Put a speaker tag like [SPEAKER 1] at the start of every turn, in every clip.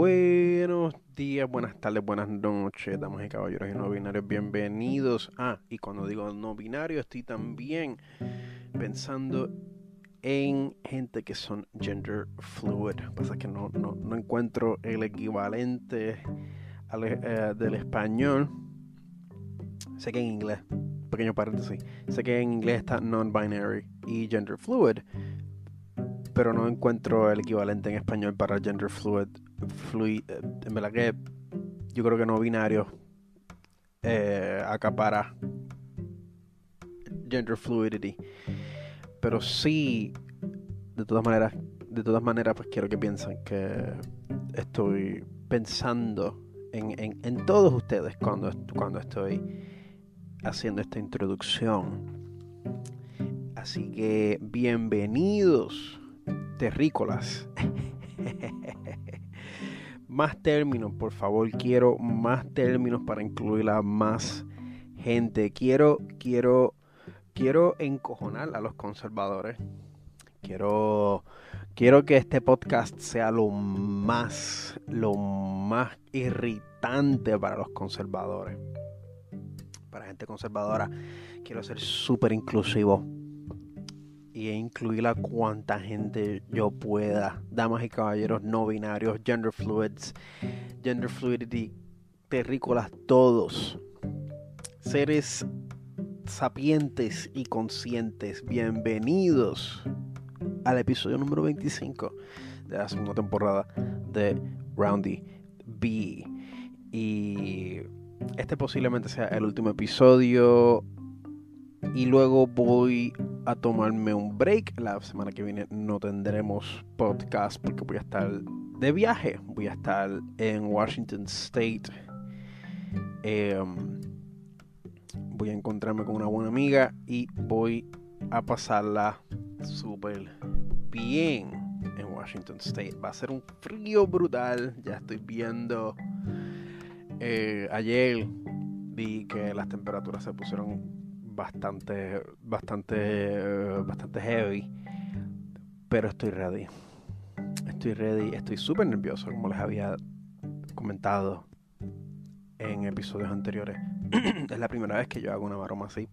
[SPEAKER 1] Buenos días, buenas tardes, buenas noches, damas y caballeros y no binarios, bienvenidos. Ah, y cuando digo no binario, estoy también pensando en gente que son gender fluid. Pasa que no, no, encuentro el equivalente eh, del español. Sé que en inglés, pequeño paréntesis, sé que en inglés está non-binary y gender fluid, pero no encuentro el equivalente en español para gender fluid. Fluid eh, en verdad que yo creo que no binario eh, acapara gender fluidity. Pero sí, de todas maneras, de todas maneras, pues quiero que piensen que estoy pensando en, en, todos ustedes cuando, cuando estoy haciendo esta introducción. Así que bienvenidos terrícolas. más términos, por favor. Quiero más términos para incluir a más gente. Quiero, quiero, quiero encojonar a los conservadores. Quiero, quiero que este podcast sea lo más, lo más irritante para los conservadores. Para gente conservadora, quiero ser súper inclusivo y incluir a cuanta gente yo pueda. Damas y caballeros no binarios, gender fluids, gender fluidity, terrícolas, todos. Seres sapientes y conscientes. Bienvenidos al episodio número 25 de la segunda temporada de Roundy B. Y este posiblemente sea el último episodio. Y luego voy a tomarme un break. La semana que viene no tendremos podcast porque voy a estar de viaje. Voy a estar en Washington State. Em, voy a encontrarme con una buena amiga y voy a pasarla súper bien en Washington State. Va a ser un frío brutal. Ya estoy viendo. Eh, ayer vi que las temperaturas se pusieron bastante, bastante, bastante heavy. Pero estoy ready. Estoy ready. Estoy súper nervioso, como les había comentado en episodios anteriores. es la primera vez que yo hago una maroma así.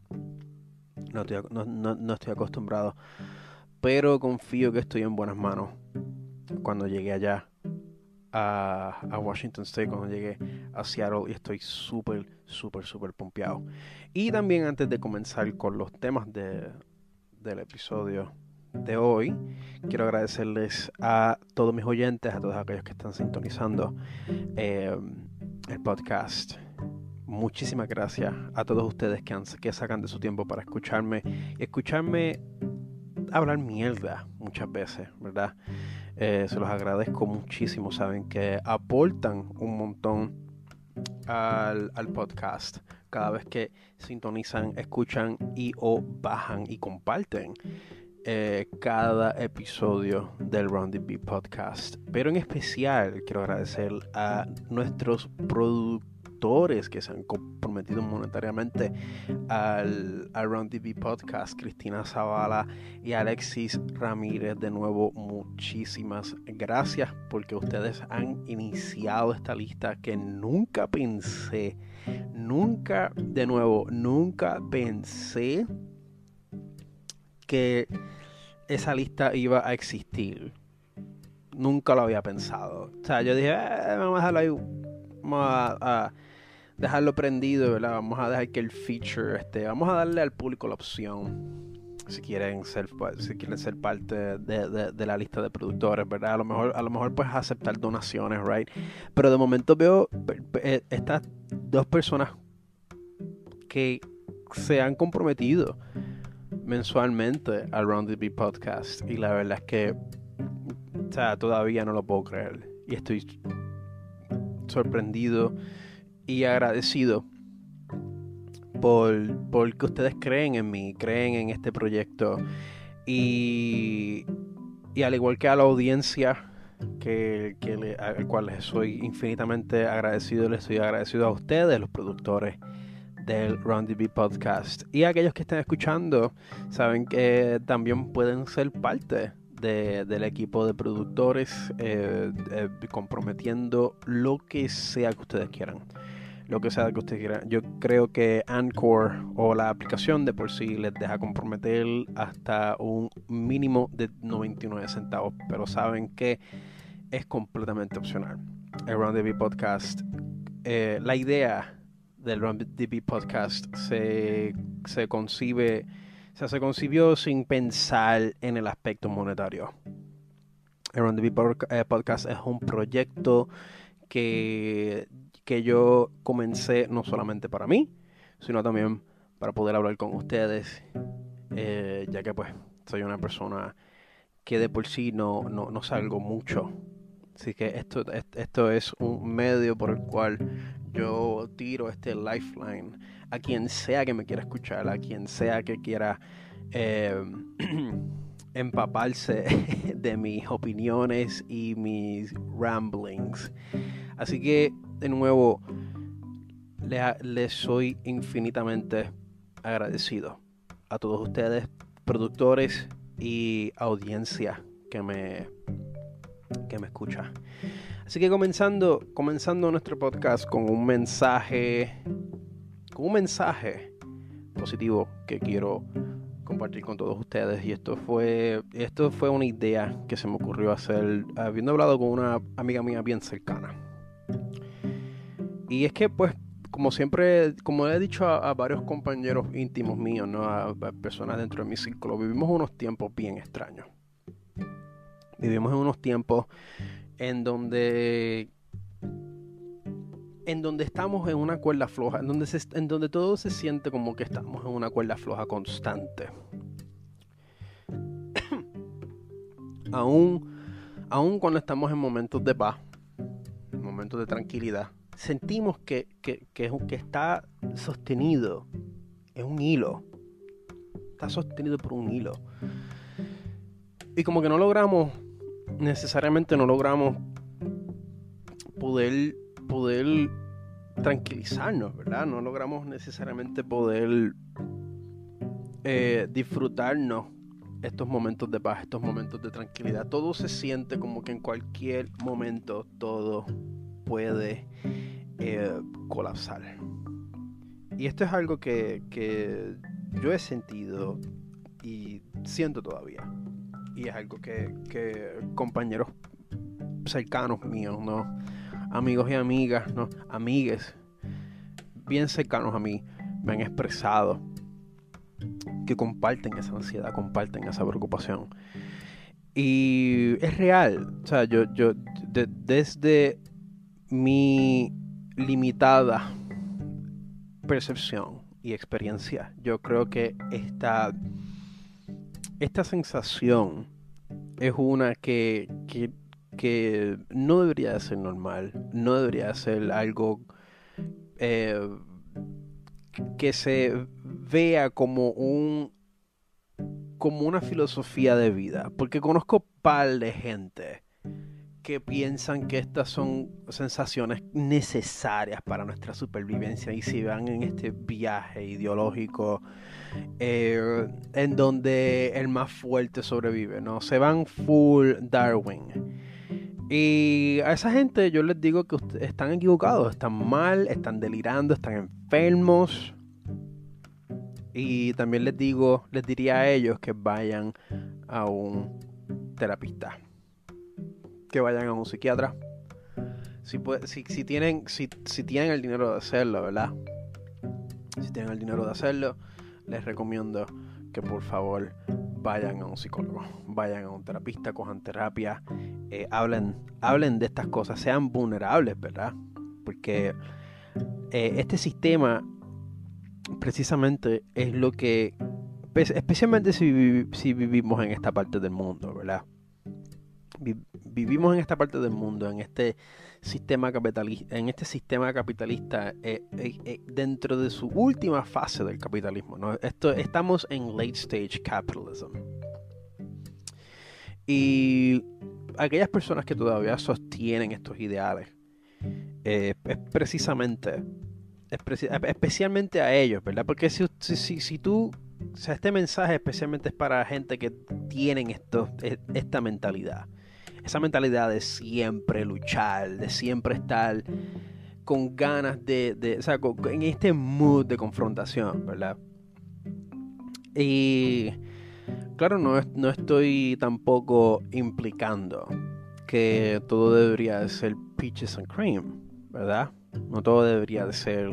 [SPEAKER 1] No estoy, no, estoy acostumbrado. Pero confío que estoy en buenas manos. Cuando llegué allá a, a Washington State, cuando llegué a Seattle, y estoy súper, súper, súper pompeado. Y también antes de comenzar con los temas de, del episodio de hoy, quiero agradecerles a todos mis oyentes, a todos aquellos que están sintonizando eh, el podcast. Muchísimas gracias a todos ustedes que, han, que sacan de su tiempo para escucharme escucharme hablar mierda muchas veces, ¿verdad? Eh, se los agradezco muchísimo, saben que aportan un montón al, al podcast cada vez que sintonizan, escuchan y o bajan y comparten eh, cada episodio del Roundy B podcast. Pero en especial quiero agradecer a nuestros productores que se han comprometido monetariamente al, al Round TV Podcast, Cristina Zavala y Alexis Ramírez. De nuevo, muchísimas gracias porque ustedes han iniciado esta lista que nunca pensé, nunca, de nuevo, nunca pensé que esa lista iba a existir. Nunca lo había pensado. O sea, yo dije, eh, vamos a dejarlo ahí. Vamos a dejarlo prendido, ¿verdad? Vamos a dejar que el feature, este, vamos a darle al público la opción. Si quieren ser, si quieren ser parte de, la lista de productores, ¿verdad? A lo mejor, a lo mejor puedes aceptar donaciones, right? Pero de momento veo eh, estas dos personas que se han comprometido mensualmente al Round the Podcast. Y la verdad es que todavía no lo puedo creer. Y estoy sorprendido y agradecido por, por que ustedes creen en mí, creen en este proyecto. Y, y al igual que a la audiencia que, que al cual les soy infinitamente agradecido, les estoy agradecido a ustedes, los productores del Round B Podcast. Y aquellos que estén escuchando, saben que también pueden ser parte del equipo de productores, eh, eh, comprometiendo lo que sea que ustedes quieran. Lo que sea que ustedes quieran. Yo creo que Anchor o la aplicación de por sí les deja comprometer hasta un mínimo de 99 centavos, pero saben que es completamente opcional. El Round Podcast, eh, la idea del Round the Podcast se, se concibe sea, se concibió sin pensar en el aspecto monetario. El the eh, Podcast es un proyecto que, que yo comencé no solamente para mí, sino también para poder hablar con ustedes, eh, ya que pues soy una persona que de por sí no, no, salgo mucho. Así que esto, esto es un medio por el cual yo tiro este lifeline a quien sea que me quiera escuchar, a quien sea que quiera eh, empaparse de mis opiniones y mis ramblings. Así que, de nuevo, les, soy infinitamente agradecido a todos ustedes, productores y audiencia que me, que me escucha. Así que comenzando, comenzando nuestro podcast con un mensaje, con un mensaje positivo que quiero compartir con todos ustedes. Y esto fue, esto fue una idea que se me ocurrió hacer habiendo hablado con una amiga mía bien cercana. Y es que, pues, como siempre, como he dicho a, varios compañeros íntimos míos, ¿no? a personas dentro de mi círculo, vivimos unos tiempos bien extraños. Vivimos en unos tiempos en donde en donde estamos en una cuerda floja, en donde, en donde todo se siente como que estamos en una cuerda floja constante. aún, aún cuando estamos en momentos de paz, en momentos de tranquilidad, sentimos que, que, que, que está sostenido en un hilo. Está sostenido por un hilo. Y como que no logramos, necesariamente no logramos poder poder tranquilizarnos, ¿verdad? No logramos necesariamente poder eh, disfrutarnos estos momentos de paz, estos momentos de tranquilidad. Todo se siente como que en cualquier momento todo puede eh, colapsar. Y esto es algo que, que, yo he sentido y siento todavía. Y es algo que, que compañeros cercanos míos, ¿no? amigos y amigas, ¿no? Amigues bien cercanos a mí me han expresado que comparten esa ansiedad, comparten esa preocupación. Y es real. O sea, yo, yo desde mi limitada percepción y experiencia, yo creo que esta, esta sensación es una que, que que no debería de ser normal, no debería ser algo eh, que se vea como un como una filosofía de vida, porque conozco par de gente que piensan que estas son sensaciones necesarias para nuestra supervivencia y si van en este viaje ideológico eh, en donde el más fuerte sobrevive, ¿no? Se van full Darwin y a esa gente yo les digo que están equivocados, están mal, están delirando, están enfermos. Y también les digo, les diría a ellos que vayan a un terapista, que vayan a un psiquiatra. Si, tienen, si, tienen el dinero de hacerlo, ¿verdad? Si tienen el dinero de hacerlo, les recomiendo que por favor vayan a un psicólogo, vayan a un terapista, cojan terapia, eh, hablen, hablen de estas cosas, sean vulnerables, ¿verdad? Porque eh, este sistema precisamente es lo que, especialmente si, si vivimos en esta parte del mundo, ¿verdad? Vivimos en esta parte del mundo, en este sistema capitalista, en este sistema capitalista eh, eh, eh, dentro de su última fase del capitalismo. ¿no? Esto, estamos en late stage capitalism. Y aquellas personas que todavía sostienen estos ideales, es precisamente, especialmente a ellos, ¿verdad? Porque si, si, si tú, este mensaje especialmente es para gente que tienen esto, e, esta mentalidad. Esa mentalidad de siempre luchar, de siempre estar con ganas de, o sea, en este mood de confrontación, ¿verdad? Y claro, no, no estoy tampoco implicando que todo debería de ser peaches and cream, ¿verdad? No todo debería de ser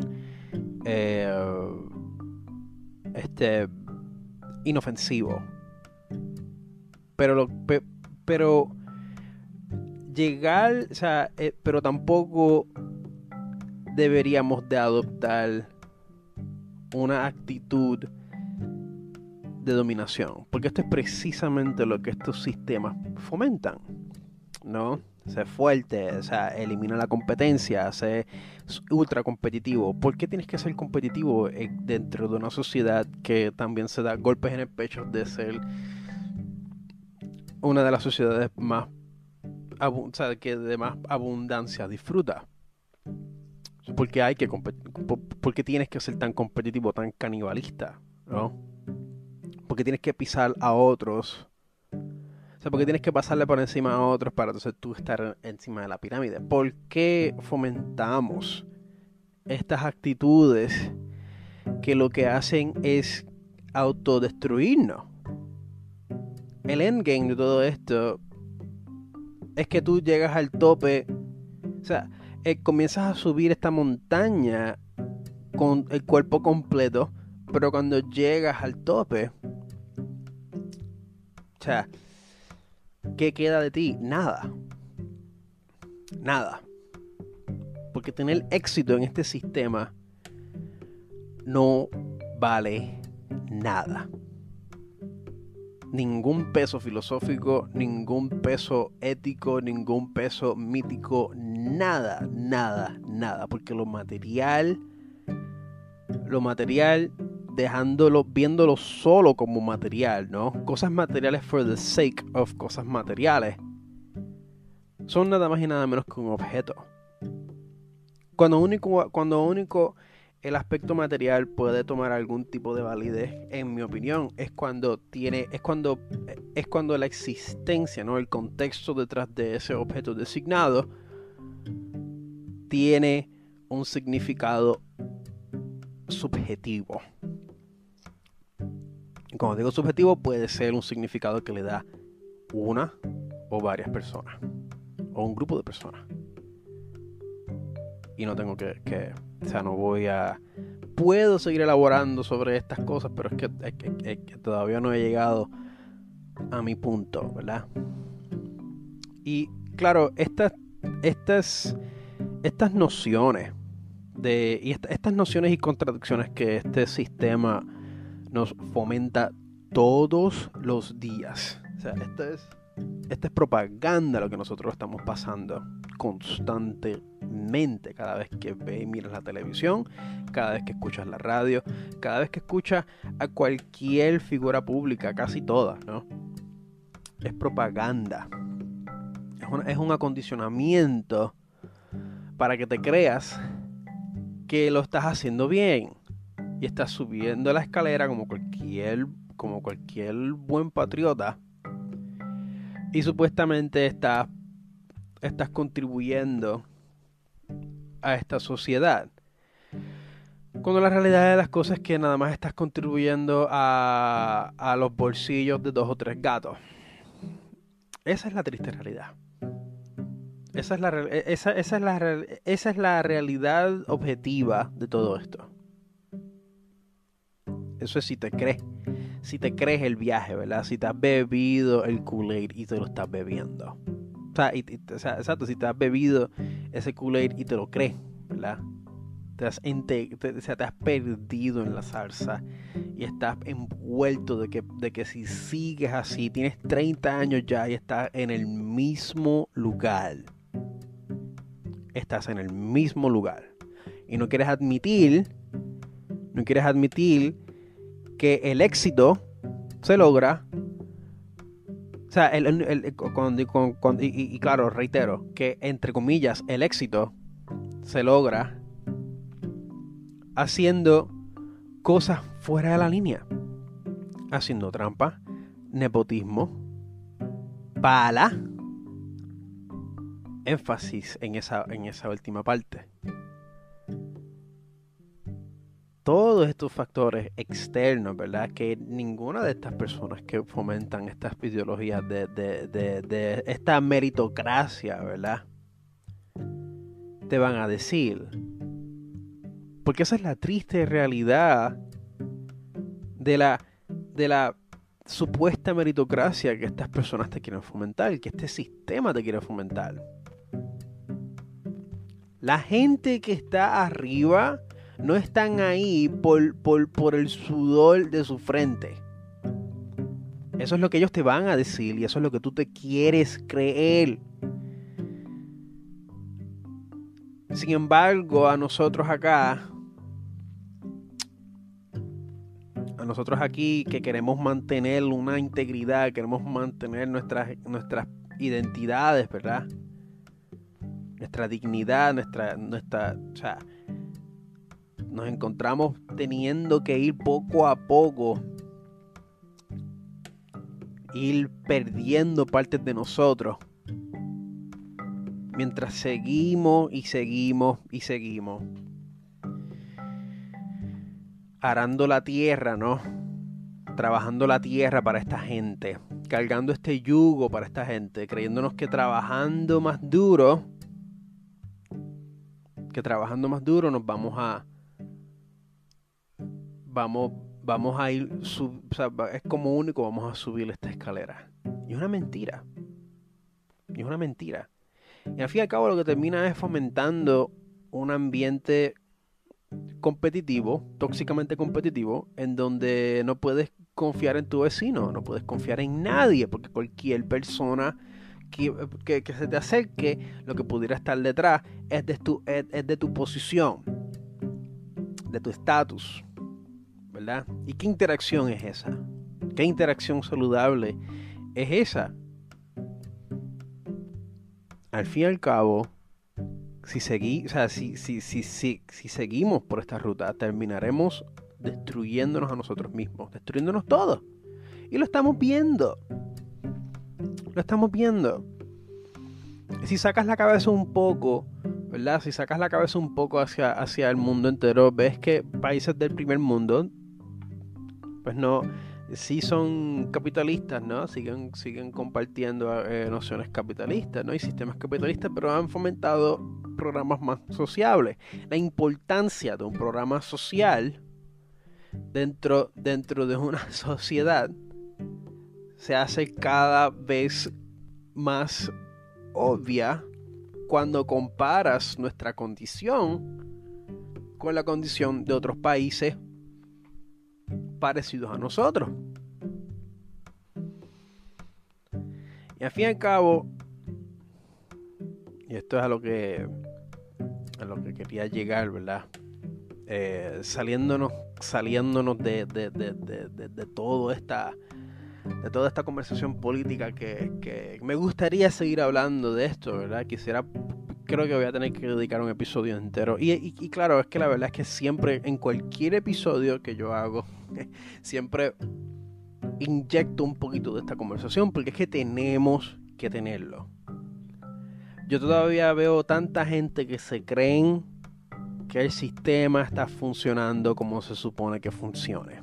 [SPEAKER 1] eh, este inofensivo. Pero lo, pero llegar, o sea, eh, pero tampoco deberíamos de adoptar una actitud de dominación, porque esto es precisamente lo que estos sistemas fomentan, ¿no? Ser fuerte, o sea, elimina la competencia, ser ultra competitivo. ¿Por qué tienes que ser competitivo eh, dentro de una sociedad que también se da golpes en el pecho de ser una de las sociedades más, que de más abundancia disfruta? Porque hay que porque tienes que ser tan competitivo, tan canibalista, ¿no? Porque tienes que pisar a otros. O sea, porque tienes que pasarle por encima a otros para entonces tú estar encima de la pirámide. ¿Por qué fomentamos estas actitudes que lo que hacen es autodestruirnos? El endgame de todo esto es que tú llegas al tope. O sea, eh, comienzas a subir esta montaña con el cuerpo completo, pero cuando llegas al tope, o sea, ¿qué queda de ti? Nada. Nada. Porque tener éxito en este sistema no vale nada ningún peso filosófico, ningún peso ético, ningún peso mítico, nada, nada, nada, porque lo material, lo material, dejándolo, viéndolo solo como material, ¿no? Cosas materiales for the sake of cosas materiales, son nada más y nada menos que un objeto. Cuando único, cuando único el aspecto material puede tomar algún tipo de validez, en mi opinión, es cuando tiene, es cuando, es cuando la existencia, ¿no? El contexto detrás de ese objeto designado tiene un significado subjetivo. Como digo subjetivo, puede ser un significado que le da una o varias personas. O un grupo de personas. Y no tengo que o sea, no voy a... Puedo seguir elaborando sobre estas cosas, pero es que, todavía no he llegado a mi punto, ¿verdad? Y claro, estas, estas, estas nociones de, y estas nociones y contradicciones que este sistema nos fomenta todos los días. O sea, esta es, esta es propaganda lo que nosotros estamos pasando constantemente cada vez que ves y miras la televisión, cada vez que escuchas la radio, cada vez que escuchas a cualquier figura pública, casi todas, ¿no? Es propaganda. Es, es un acondicionamiento para que te creas que lo estás haciendo bien y estás subiendo la escalera como cualquier como cualquier buen patriota y supuestamente estás estás contribuyendo a esta sociedad. Cuando la realidad de las cosas es que nada más estás contribuyendo a, a los bolsillos de dos o tres gatos. Esa es la triste realidad. Esa es la, esa, esa es la, esa es la realidad objetiva de todo esto. Eso es si te crees. Si te crees el viaje, ¿verdad? Si te has bebido el Kool-Aid y te lo estás bebiendo. O sea, exacto, si te has bebido ese Kool-Aid y te lo crees, ¿verdad? Te has, te has perdido en la salsa y estás envuelto de que, de que si sigues así, tienes 30 años ya y estás en el mismo lugar. Estás en el mismo lugar. Y no quieres admitir, no quieres admitir que el éxito se logra o sea, el, y, claro, reitero, que entre comillas el éxito se logra haciendo cosas fuera de la línea, haciendo trampa, nepotismo para énfasis en esa, en esa última parte. Todos estos factores externos, ¿verdad? Que ninguna de estas personas que fomentan estas ideologías de, de esta meritocracia, ¿verdad? Te van a decir. Porque esa es la triste realidad de la, de la supuesta meritocracia que estas personas te quieren fomentar, que este sistema te quiere fomentar. La gente que está arriba no están ahí por, por, el sudor de su frente. Eso es lo que ellos te van a decir y eso es lo que tú te quieres creer. Sin embargo, a nosotros acá, a nosotros aquí que queremos mantener una integridad, queremos mantener nuestras, nuestras identidades, ¿verdad? nuestra dignidad, nuestra, nuestra, o sea, nos encontramos teniendo que ir poco a poco, ir perdiendo partes de nosotros, mientras seguimos y seguimos y seguimos, arando la tierra, ¿no? Trabajando la tierra para esta gente, cargando este yugo para esta gente, creyéndonos que trabajando más duro, que trabajando más duro nos vamos a vamos vamos a ir es como único vamos a subir esta escalera. Y es una mentira. Y es una mentira. Y al fin y al cabo lo que termina es fomentando un ambiente competitivo, tóxicamente competitivo, en donde no puedes confiar en tu vecino, no puedes confiar en nadie, porque cualquier persona que, se te acerque, lo que pudiera estar detrás es de tu, es, de tu posición, de tu estatus, ¿verdad? ¿Y qué interacción es esa? ¿Qué interacción saludable es esa? Al fin y al cabo, si, si, si, seguimos por esta ruta, terminaremos destruyéndonos a nosotros mismos, destruyéndonos todos. Y lo estamos viendo. Lo estamos viendo. Si sacas la cabeza un poco, Si sacas la cabeza un poco hacia, hacia el mundo entero, ves que países del primer mundo, pues no, sí son capitalistas, ¿no? Siguen, siguen compartiendo eh, nociones capitalistas, ¿no? Y sistemas capitalistas, pero han fomentado programas más sociables. La importancia de un programa social dentro, dentro de una sociedad se hace cada vez más obvia cuando comparas nuestra condición con la condición de otros países parecidos a nosotros. Y al fin y al cabo, y esto es a lo que a lo que quería llegar, ¿verdad? Eh, saliéndonos, saliéndonos de, de, de, de toda esta de toda esta conversación política que, me gustaría seguir hablando de esto, ¿verdad? Quisiera, creo que voy a tener que dedicar un episodio entero. Y, y, claro, es que la verdad es que siempre, en cualquier episodio que yo hago, siempre inyecto un poquito de esta conversación porque es que tenemos que tenerlo. Yo todavía veo tanta gente que se creen que el sistema está funcionando como se supone que funcione.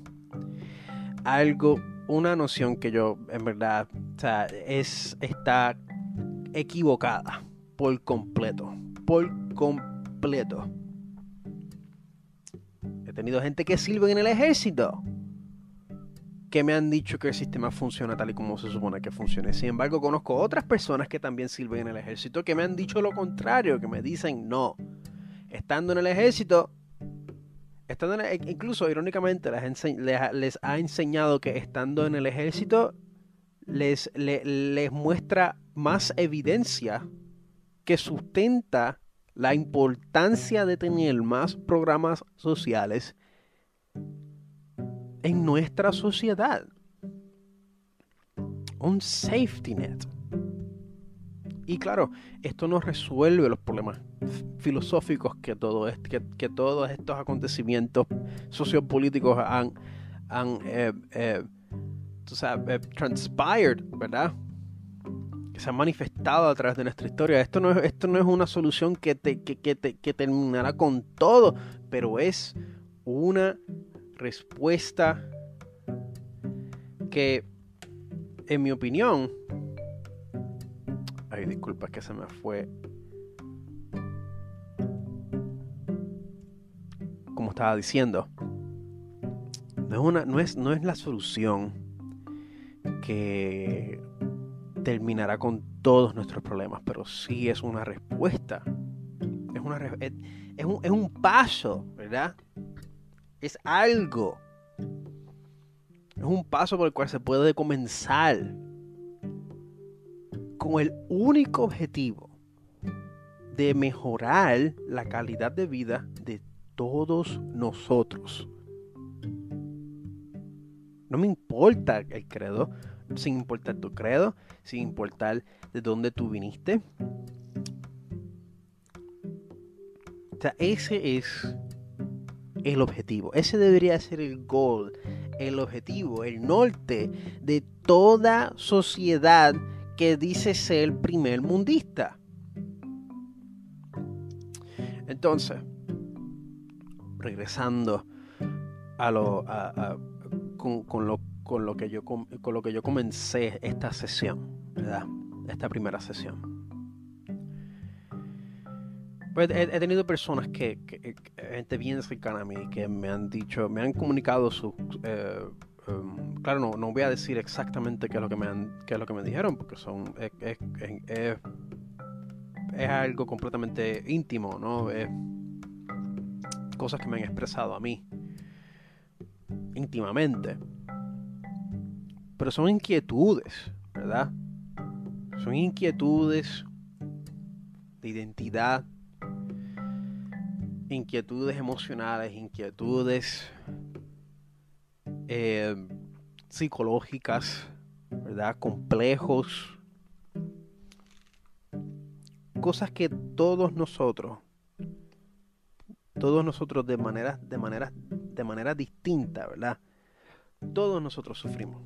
[SPEAKER 1] Algo una noción que yo, en verdad, es, está equivocada por completo. Por completo. He tenido gente que sirve en el ejército que me han dicho que el sistema funciona tal y como se supone que funcione. Sin embargo, conozco otras personas que también sirven en el ejército que me han dicho lo contrario, que me dicen no. Estando en el ejército, incluso irónicamente les, ha enseñado que estando en el ejército les, les muestra más evidencia que sustenta la importancia de tener más programas sociales en nuestra sociedad. Un safety net. Y claro, esto no resuelve los problemas filosóficos que, todo que, todos estos acontecimientos sociopolíticos han, han, eh, eh, tú sabes, eh, transpired, ¿verdad? Que se ha manifestado a través de nuestra historia. Esto no es, esto no es una solución que, te, que, que, que terminará con todo, pero es una respuesta que, en mi opinión, ay, disculpa que se me fue. Como estaba diciendo, no es, una, no es, no es la solución que terminará con todos nuestros problemas, pero sí es una respuesta. Es, una, es, un, es un paso, ¿verdad? Es algo. Es un paso por el cual se puede comenzar con el único objetivo de mejorar la calidad de vida de todos nosotros. No me importa el credo, sin importar tu credo, sin importar de dónde tú viniste. O sea, ese es el objetivo. Ese debería ser el goal, el objetivo, el norte de toda sociedad que dice ser primer mundista. Entonces, regresando a lo, con, lo, con, lo que yo, con lo que yo comencé esta sesión, ¿verdad? Esta primera sesión. Pues he, tenido personas que, gente bien cercana a mí, que me han dicho, me han comunicado su... Eh, um, claro, no, no voy a decir exactamente qué es lo que me, han, qué es lo que me dijeron, porque son... Es, es algo completamente íntimo, ¿no? Es cosas que me han expresado a mí íntimamente. Pero son inquietudes, ¿verdad? Son inquietudes de identidad, inquietudes emocionales, inquietudes eh, psicológicas, ¿verdad? Complejos. Cosas que todos nosotros, todos nosotros de manera, de manera, de manera distinta, ¿verdad? Todos nosotros sufrimos.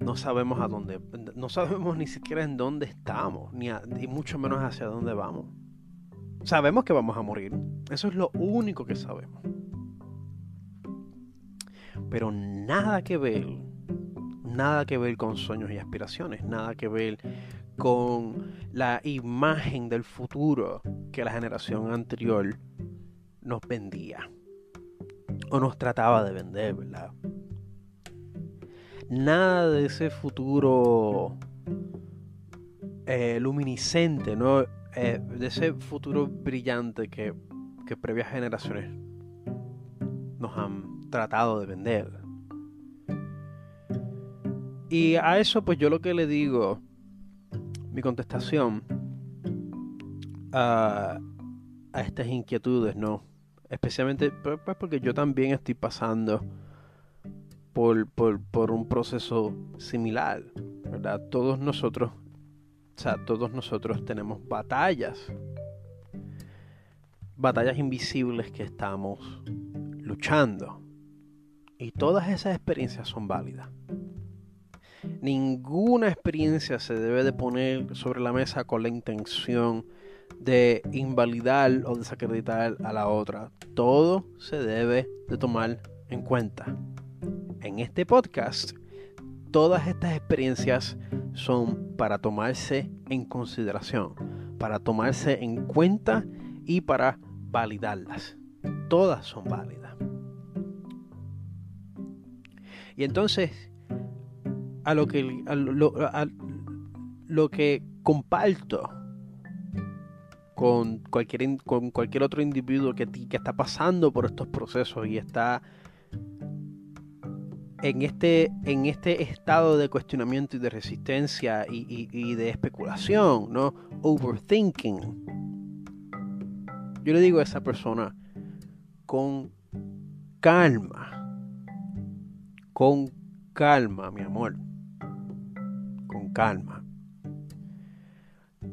[SPEAKER 1] no sabemos a dónde, no sabemos ni siquiera en dónde estamos, ni, mucho menos hacia dónde vamos. Sabemos que vamos a morir, eso es lo único que sabemos. Pero nada que ver, nada que ver con sueños y aspiraciones, nada que ver con la imagen del futuro que la generación anterior nos vendía o nos trataba de vender, ¿verdad? nada de ese futuro eh, luminiscente, ¿no? Eh, de ese futuro brillante que, que previas generaciones nos han tratado de vender. Y a eso pues yo lo que le digo, mi contestación a, a estas inquietudes, ¿no? Especialmente pues, pues porque yo también estoy pasando por, un proceso similar, ¿verdad? Todos nosotros, sea, todos nosotros tenemos batallas, batallas invisibles que estamos luchando. Y todas esas experiencias son válidas. Ninguna experiencia se debe de poner sobre la mesa con la intención de invalidar o desacreditar a la otra. Todo se debe de tomar en cuenta en este podcast, todas estas experiencias son para tomarse en consideración, para tomarse en cuenta y para validarlas. Todas son válidas. Y entonces, a lo que, lo, que comparto con cualquier, otro individuo que está pasando por estos procesos y está en este, en este estado de cuestionamiento y de resistencia y, de especulación, ¿no? Overthinking. Yo le digo a esa persona con calma, con calma, mi amor, con calma.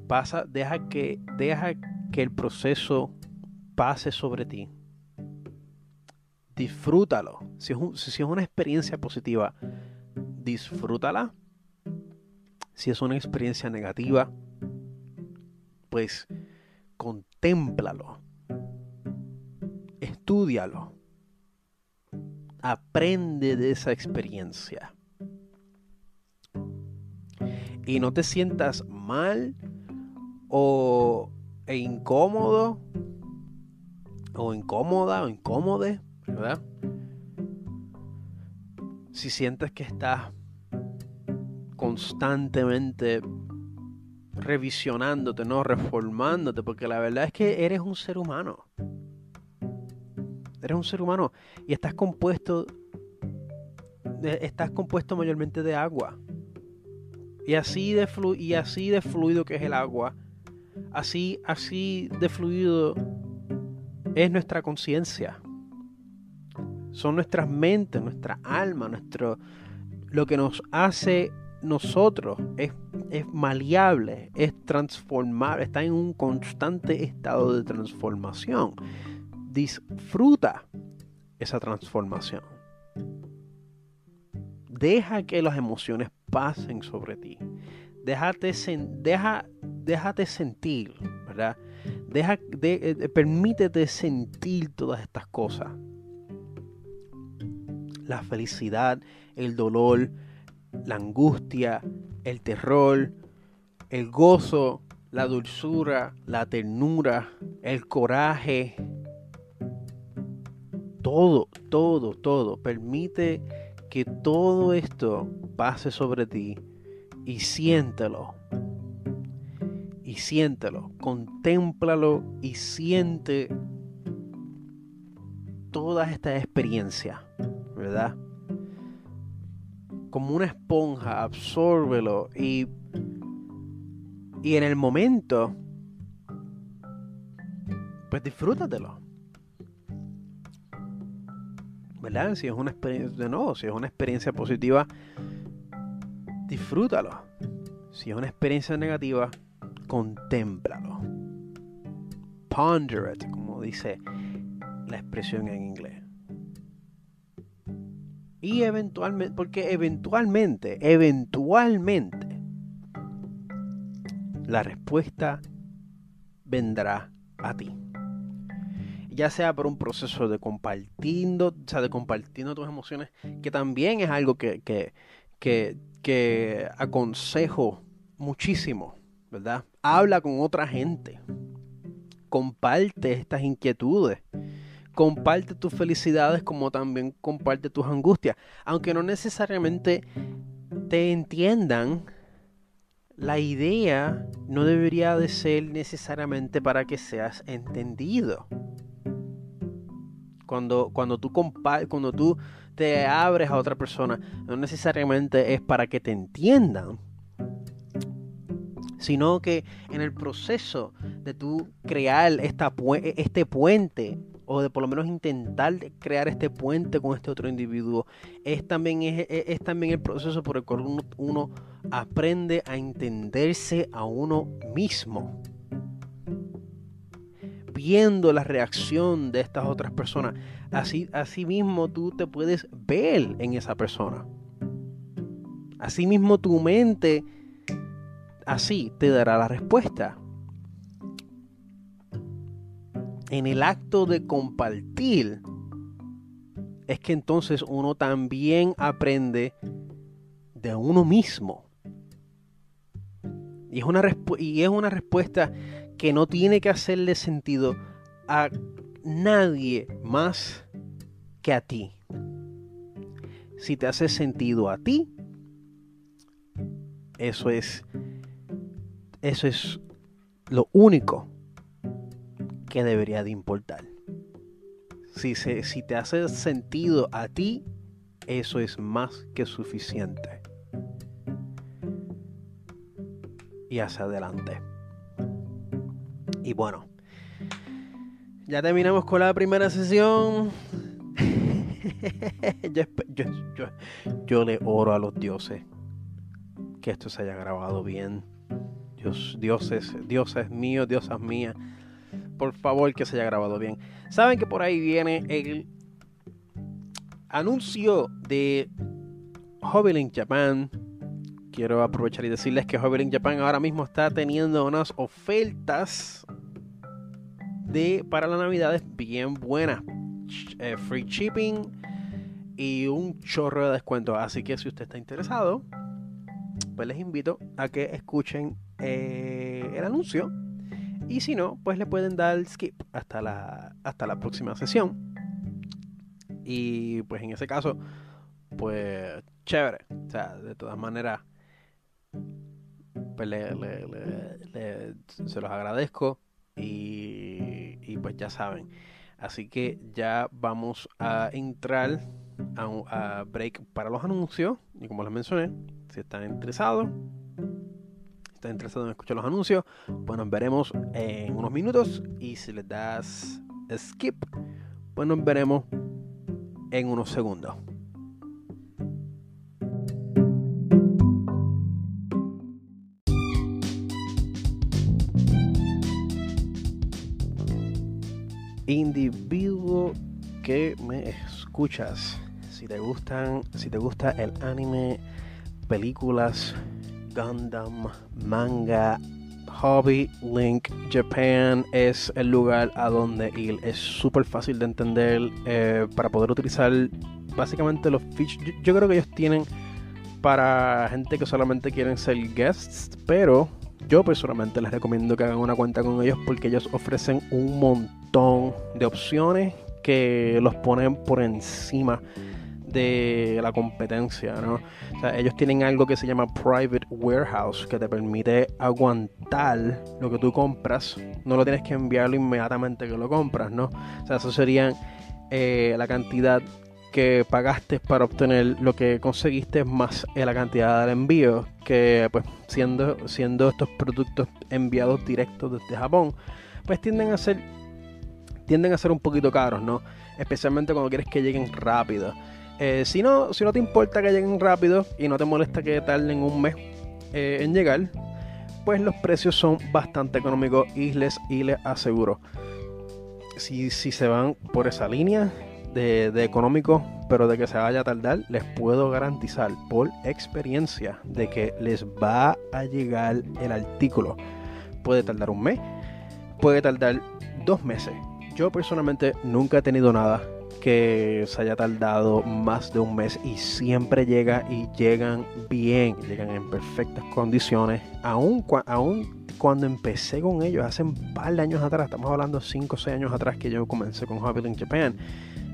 [SPEAKER 1] Pasa, deja que, deja que el proceso pase sobre ti. Disfrútalo. Si es, si es una experiencia positiva, disfrútala. Si es una experiencia negativa, pues contémplalo. Estúdialo. Aprende de esa experiencia. Y no te sientas mal o e incómodo o incómoda o incómode, ¿verdad? Si sientes que estás constantemente revisionándote, ¿no? Reformándote, porque la verdad es que eres un ser humano. Eres un ser humano y estás compuesto estás compuesto mayormente de agua. Y así de y así de fluido que es el agua, así así de fluido es nuestra conciencia. Son nuestras mentes, nuestra alma, nuestro lo que nos hace nosotros es, es maleable, es transformable, está en un constante estado de transformación. Disfruta esa transformación. Deja que las emociones pasen sobre ti. Déjate, deja, déjate sentir, ¿verdad? Deja, de, eh, permítete sentir todas estas cosas. La felicidad, el dolor, la angustia, el terror, el gozo, la dulzura, la ternura, el coraje. Todo, todo, todo. Permite que todo esto pase sobre ti y siéntelo. Y siéntelo, contémplalo y siente todas estas experiencias, ¿verdad? como una esponja, absórbelo y, y en el momento, pues disfrútatelo. ¿Verdad? Si es una experiencia, de nuevo, si es una experiencia positiva, disfrútalo. Si es una experiencia negativa, contémplalo. Ponder it, como dice la expresión en inglés. Y eventualmente, porque eventualmente, eventualmente, la respuesta vendrá a ti. Ya sea por un proceso de compartiendo, o sea, de compartiendo tus emociones, que también es algo que, que, que, que aconsejo muchísimo, ¿verdad? Habla con otra gente. Comparte estas inquietudes comparte tus felicidades como también comparte tus angustias. Aunque no necesariamente te entiendan, la idea no debería de ser necesariamente para que seas entendido. Cuando, cuando, tú cuando tú te abres a otra persona, no necesariamente es para que te entiendan, sino que en el proceso de tú crear esta, este puente o de por lo menos intentar crear este puente con este otro individuo, es también, es, también el proceso por el cual uno, aprende a entenderse a uno mismo. Viendo la reacción de estas otras personas, así, así mismo tú te puedes ver en esa persona. Así mismo tu mente, así te dará la respuesta en el acto de compartir, es que entonces uno también aprende de uno mismo. Y es una, y es una respuesta que no tiene que hacerle sentido a nadie más que a ti. Si te hace sentido a ti, eso es eso es lo único que debería de importar. Si, si te hace sentido a ti, eso es más que suficiente. Y hacia adelante. Y bueno, ya terminamos con la primera sesión. yo, le oro a los dioses que esto se haya grabado bien. Dios, dioses, dioses míos, diosas mías por favor que se haya grabado bien. Saben que por ahí viene el anuncio de Hobbylink Japan. Quiero aprovechar y decirles que Hobbylink Japan ahora mismo está teniendo unas ofertas de para las navidades bien buenas. Eh, free shipping y un chorro de descuento. Así que si usted está interesado, pues les invito a que escuchen eh, el anuncio. Y si no, pues le pueden dar skip hasta la, hasta la próxima sesión. Y pues en ese caso, pues chévere. O sea, de todas maneras, pues se los agradezco. Y, y pues ya saben. Así que ya vamos a entrar a, break para los anuncios. Y como les mencioné, si están interesados, están interesados en escuchar los anuncios, pues nos veremos en unos minutos. Y si les das skip, pues nos veremos en unos segundos. Individuo que me escuchas si te gustan, si te gusta el anime, películas, Gundam, manga, Hobby Link Japan es el lugar a donde ir. Es súper fácil de entender eh, para poder utilizar básicamente los features. Yo, yo, creo que ellos tienen para gente que solamente quieren ser guests, pero yo personalmente les recomiendo que hagan una cuenta con ellos porque ellos ofrecen un montón de opciones que los ponen por encima de la competencia, ¿no? O sea, ellos tienen algo que se llama Private Warehouse, que te permite aguantar lo que tú compras. No lo tienes que enviarlo inmediatamente que lo compras, ¿no? O sea, eso serían eh, la cantidad que pagaste para obtener lo que conseguiste más la cantidad del envío que pues siendo siendo estos productos enviados directos desde Japón pues tienden a ser tienden a ser un poquito caros no especialmente cuando quieres que lleguen rápido eh, si, no, si no te importa que lleguen rápido y no te molesta que tarden un mes eh, en llegar, pues los precios son bastante económicos y les, y les aseguro. Si, si se van por esa línea de, de económico, pero de que se vaya a tardar, les puedo garantizar por experiencia de que les va a llegar el artículo. Puede tardar un mes, puede tardar dos meses. Yo personalmente nunca he tenido nada que se haya tardado más de un mes y siempre llega y llegan bien, llegan en perfectas condiciones. Aún, cuando empecé con ellos, hace un par de años atrás, estamos hablando 5 o 6 años atrás que yo comencé con Hobby in Japan.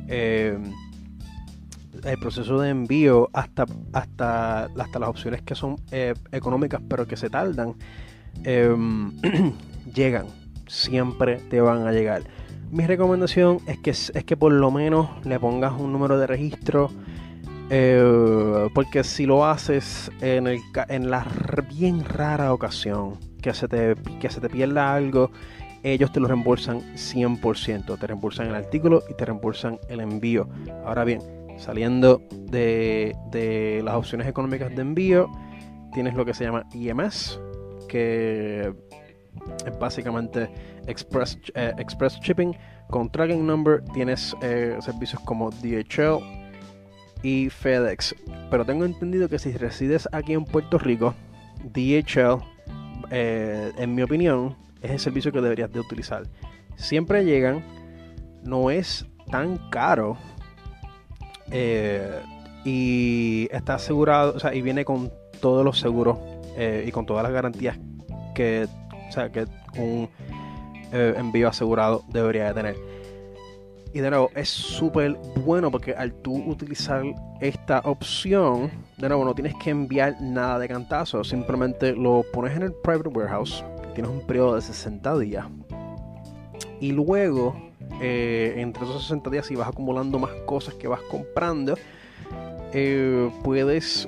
[SPEAKER 1] Eh, el proceso de envío hasta, hasta, hasta las opciones que son eh, económicas pero que se tardan, eh, llegan, siempre te van a llegar mi recomendación es que, es que por lo menos le pongas un número de registro. Eh, porque si lo haces en, el, en la bien rara ocasión que se, te, que se te pierda algo, ellos te lo reembolsan 100%. Te reembolsan el artículo y te reembolsan el envío. Ahora bien, saliendo de, de las opciones económicas de envío, tienes lo que se llama IMS, que es básicamente Express, eh, Express Shipping. Con Tracking Number tienes eh, servicios como DHL y FedEx. Pero tengo entendido que si resides aquí en Puerto Rico, DHL, eh, en mi opinión, es el servicio que deberías de utilizar. Siempre llegan, no es tan caro y está asegurado, o sea, y viene con todos los seguros y con todas las garantías que o sea, que un eh, envío asegurado debería de tener. Y de nuevo, es súper bueno porque al tú utilizar esta opción, de nuevo, no tienes que enviar nada de cantazo. Simplemente lo pones en el private warehouse. Tienes un periodo de 60 días. Y luego, eh, entre esos 60 días, si vas acumulando más cosas que vas comprando, eh, puedes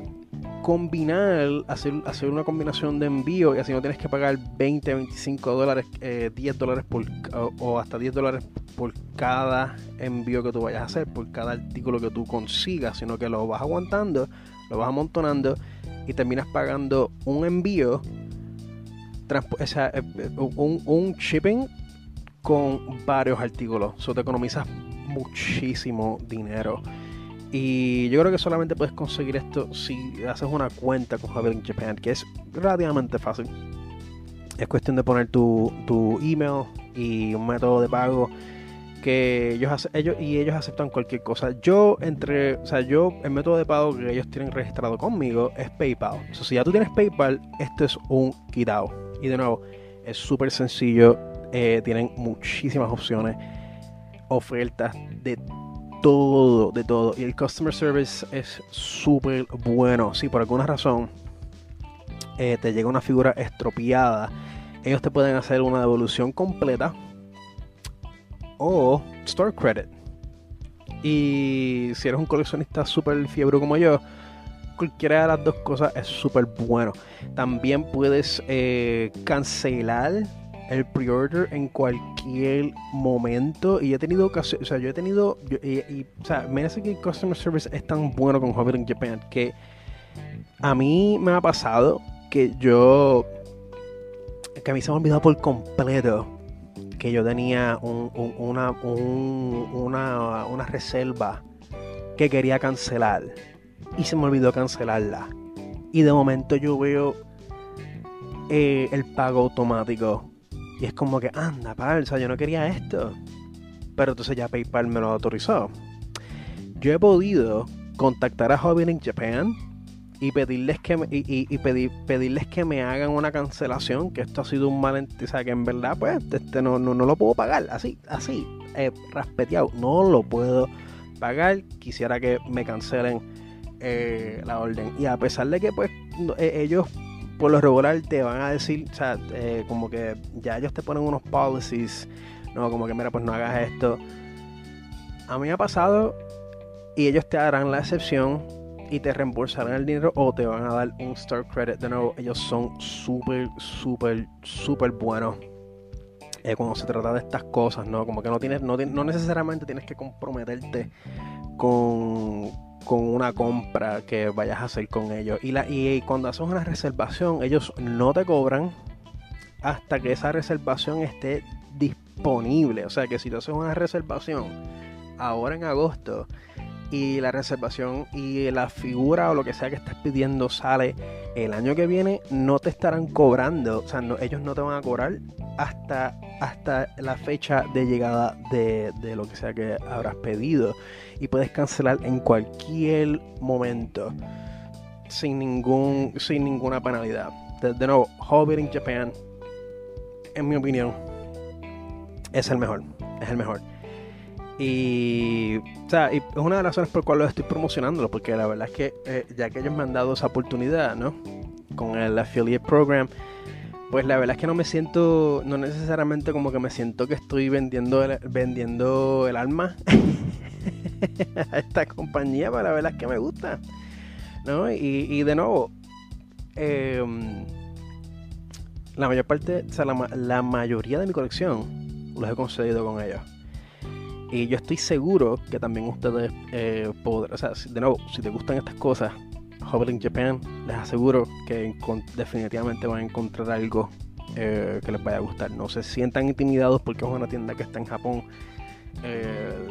[SPEAKER 1] combinar, hacer, hacer una combinación de envío y así no tienes que pagar 20, 25 dólares, 10 eh, dólares por, o, hasta 10 dólares por cada envío que tú vayas a hacer, por cada artículo que tú consigas, sino que lo vas aguantando, lo vas amontonando y terminas pagando un envío, o sea, eh, eh, un, un, shipping con varios artículos. Eso te economizas muchísimo dinero. Y yo creo que solamente puedes conseguir esto si haces una cuenta con in Japan, que es relativamente fácil. Es cuestión de poner tu, tu email y un método de pago que ellos, ellos y ellos aceptan cualquier cosa. Yo entre, o sea, yo el método de pago que ellos tienen registrado conmigo es PayPal. O sea, si ya tú tienes PayPal, esto es un quitado. Y de nuevo, es súper sencillo. Eh, tienen muchísimas opciones, ofertas de todo, de todo. Y el customer service es súper bueno. Si por alguna razón eh, te llega una figura estropeada, ellos te pueden hacer una devolución completa o store credit. Y si eres un coleccionista súper fiebre como yo, cualquiera de las dos cosas es súper bueno. También puedes eh, cancelar el pre-order en cualquier momento. Y he tenido ocasiones, o sea, yo he tenido, o sea, me parece que el customer service es tan bueno con Hobbit in Japan que a mí me ha pasado que yo, que a mí se me ha olvidado por completo que yo tenía una, una, reserva que quería cancelar y se me olvidó cancelarla. Y de momento yo veo eh, el pago automático y es como que, anda, palsa, yo no quería esto. Pero entonces ya PayPal me lo autorizó. Yo he podido contactar a Hobby in Japan y pedirles que me, y, pedir, pedirles que me hagan una cancelación, que esto ha sido un malentendido, o sea, que en verdad pues este, no, no, lo puedo pagar, así, así, eh, raspeteado, no lo puedo pagar, quisiera que me cancelen eh, la orden. Y a pesar de que pues e, ellos por lo regular te van a decir, o sea, eh, como que ya ellos te ponen unos policies, no, como que mira, pues no hagas esto. A mí ha pasado y ellos te harán la excepción y te reembolsarán el dinero o te van a dar un Star Credit. De nuevo, ellos son súper, súper, súper buenos. Eh, cuando se trata de estas cosas, ¿no? Como que no tienes, no, no necesariamente tienes que comprometerte con, con una compra que vayas a hacer con ellos. Y, la, y cuando haces una reservación, ellos no te cobran hasta que esa reservación esté disponible. O sea que si tú haces una reservación ahora en agosto y la reservación y la figura o lo que sea que estés pidiendo sale el año que viene, no te estarán cobrando, o sea, ellos no te van a cobrar hasta, hasta la fecha de llegada de, lo que sea que habrás pedido. Y puedes cancelar en cualquier momento sin, ningún, sin ninguna penalidad. De, nuevo, Hobbit in Japan, en mi opinión, es el mejor. Es el mejor. Y, o sea, es una de las razones por cuales estoy promocionándolo, porque la verdad es que eh, ya que ellos me han dado esa oportunidad, ¿no? Con el affiliate program, pues la verdad es que no me siento, no necesariamente como que me siento que estoy vendiendo el, vendiendo el alma a esta compañía, pero la verdad es que me gusta, ¿no? Y, de nuevo, em, la mayor parte, o sea, la, la mayoría de mi colección los he conseguido con ellos. Y yo estoy seguro que también ustedes eh, podrán, o sea, de nuevo, si te gustan estas cosas, in Japan, les aseguro que definitivamente van a encontrar algo eh, que les vaya a gustar. No se sientan intimidados porque es una tienda que está en Japón. Eh,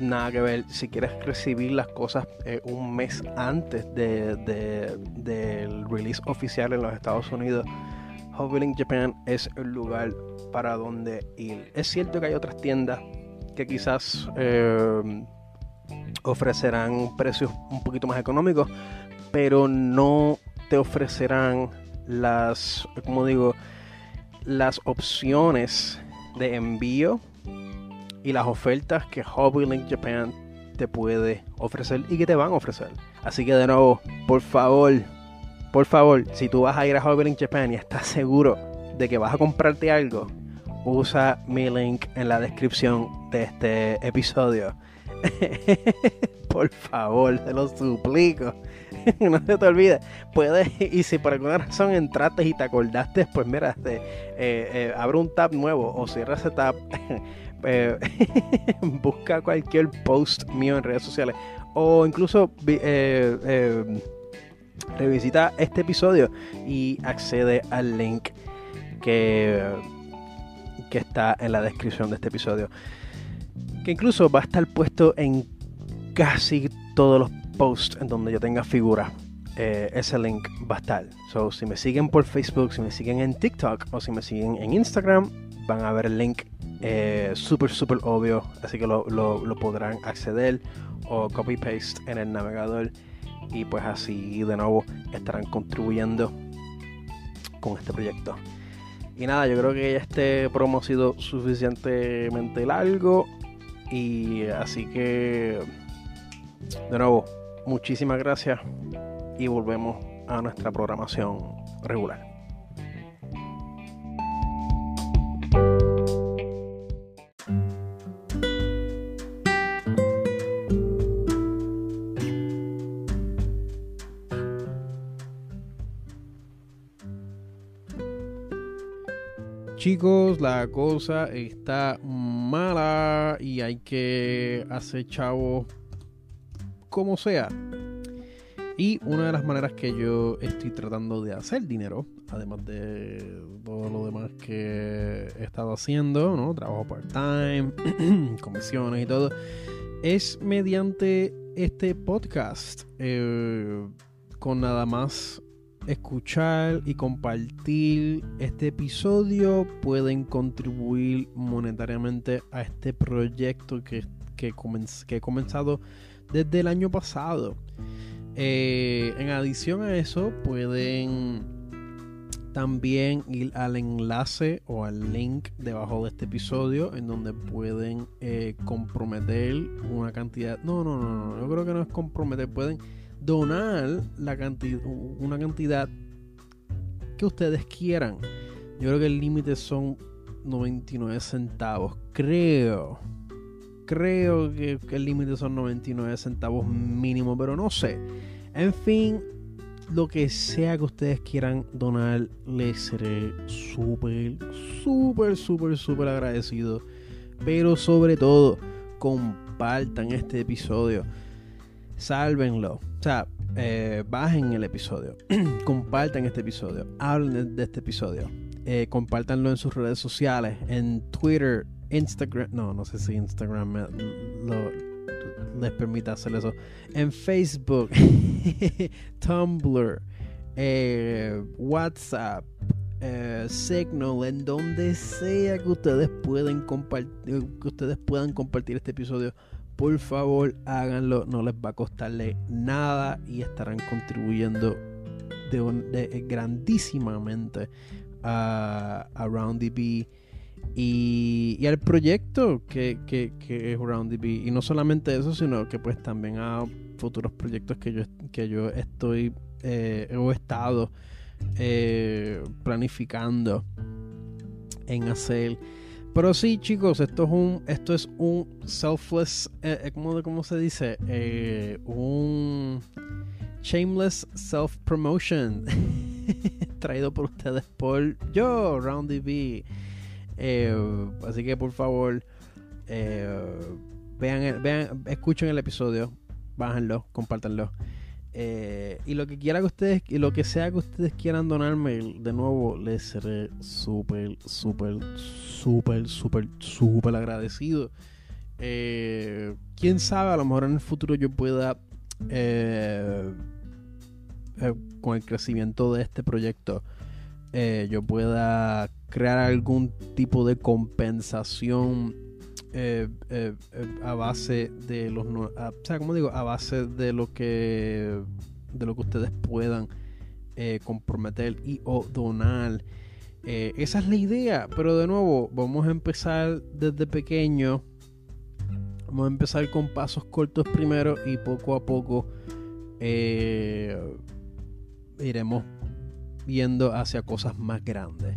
[SPEAKER 1] nada que ver. Si quieres recibir las cosas un mes antes de, del release oficial en los Estados Unidos, in Japan es el lugar para donde ir. Es cierto que hay otras tiendas que quizás eh, ofrecerán precios un poquito más económicos, pero no te ofrecerán las, como digo, las opciones de envío y las ofertas que Hobby Link Japan te puede ofrecer y que te van a ofrecer. Así que de nuevo, por favor, por favor, si tú vas a ir a Hobby Link Japan y estás seguro de que vas a comprarte algo, usa mi link en la descripción de este episodio. por favor, te lo suplico. no se te olvide. Puedes, y si por alguna razón entraste y te acordaste, pues mira, este, eh, eh, abre un tab nuevo o cierra ese tab. Eh, busca cualquier post mío en redes sociales o incluso revisita este episodio y accede al link que que está en la descripción de este episodio. Que incluso va a estar puesto en casi todos los posts en donde yo tenga figura, eh, ese link va a estar. So, si me siguen por Facebook, si me siguen en TikTok o si me siguen en Instagram, van a ver el link eh, súper, súper obvio. Así que lo, lo, podrán acceder o copy paste en el navegador. Y pues así de nuevo estarán contribuyendo con este proyecto. Y nada, yo creo que este promo ha sido suficientemente largo. Y así que, de nuevo, muchísimas gracias y volvemos a nuestra programación regular. La cosa está mala y hay que hacer chavo como sea. Y una de las maneras que yo estoy tratando de hacer dinero, además de todo lo demás que he estado haciendo, ¿no? Trabajo part-time, comisiones y todo, es mediante este podcast. Eh, con nada más escuchar y compartir este episodio pueden contribuir monetariamente a este proyecto que, que, que he comenzado desde el año pasado. Eh, en adición a eso, pueden también ir al enlace o al link debajo de este episodio en donde pueden eh, comprometer una cantidad. No, no, no, no, yo creo que no es comprometer, pueden donar la cantidad, una cantidad que ustedes quieran. Yo creo que el límite son 99 centavos, creo creo que, el límite son 99 centavos mínimo, pero no sé. En fin, lo que sea que ustedes quieran donar, les seré súper, súper, súper, súper agradecido. Pero sobre todo, compartan este episodio. Sálvenlo. O sea, eh, bajen el episodio. compartan este episodio. Hablen de este episodio. Eh, compártanlo en sus redes sociales, en Twitter, Instagram, no, no sé si Instagram les permite hacer eso. En Facebook, Tumblr, eh, WhatsApp, Signal, en donde sea que ustedes pueden compartir, que ustedes puedan compartir este episodio, por favor háganlo, no les va a costarle nada y estarán contribuyendo de, grandísimamente a, a RoundDB y, al proyecto que, es RoundDB. Y no solamente eso, sino que pues también a futuros proyectos que yo, que yo estoy eh, he estado eh, planificando en hacer. Pero sí, chicos, esto es un, esto es un selfless, eh, ¿cómo, ¿cómo, se dice? un shameless self promotion traído por ustedes por yo, RoundDB. Eh, así que por favor, eh, vean, vean, escuchen el episodio, bájenlo, compártanlo. Eh, y lo que quiera que ustedes, y lo que sea que ustedes quieran donarme, de nuevo, les seré súper, súper, súper, súper, súper agradecido. Quién sabe, a lo mejor en el futuro yo pueda, con el crecimiento de este proyecto, yo pueda crear algún tipo de compensación eh, eh, eh, a base de los o sea digo a base de lo que de lo que ustedes puedan comprometer y o donar. Esa es la idea pero de nuevo vamos a empezar desde pequeño. Vamos a empezar con pasos cortos primero y poco a poco iremos viendo hacia cosas más grandes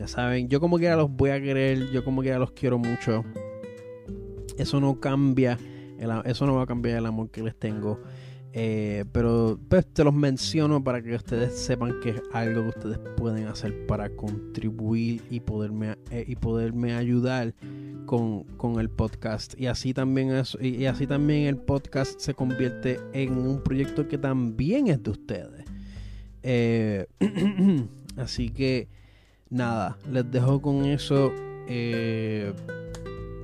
[SPEAKER 1] ya saben, yo como quiera los voy a querer, yo como quiera los quiero mucho. Eso no cambia, eso no va a cambiar el amor que les tengo. Eh, pero pues, te los menciono para que ustedes sepan que es algo que ustedes pueden hacer para contribuir y poderme, eh, y poderme ayudar con, el podcast. Y así, también y así también el podcast se convierte en un proyecto que también es de ustedes. Eh, así que nada, les dejo con eso.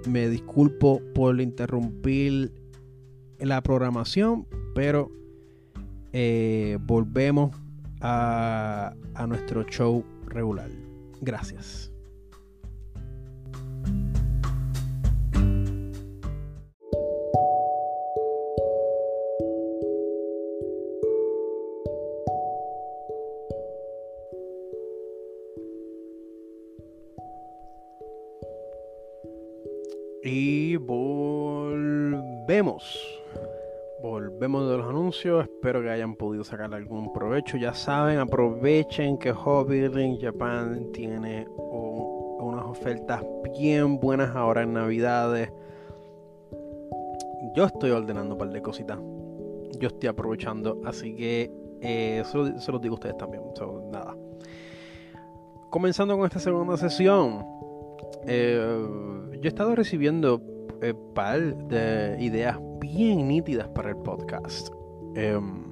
[SPEAKER 1] me disculpo por interrumpir la programación, pero eh, volvemos a nuestro show regular. Gracias. Volvemos volvemos de los anuncios. Espero que hayan podido sacar algún provecho. Ya saben, aprovechen que Hobby Japan tiene unas ofertas bien buenas ahora en Navidades. Yo estoy ordenando un par de cositas. Yo estoy aprovechando. Así que eh, se, los digo a ustedes también. nada. Comenzando con esta segunda sesión. Eh, yo he estado recibiendo eh, par de ideas bien nítidas para el podcast. Em,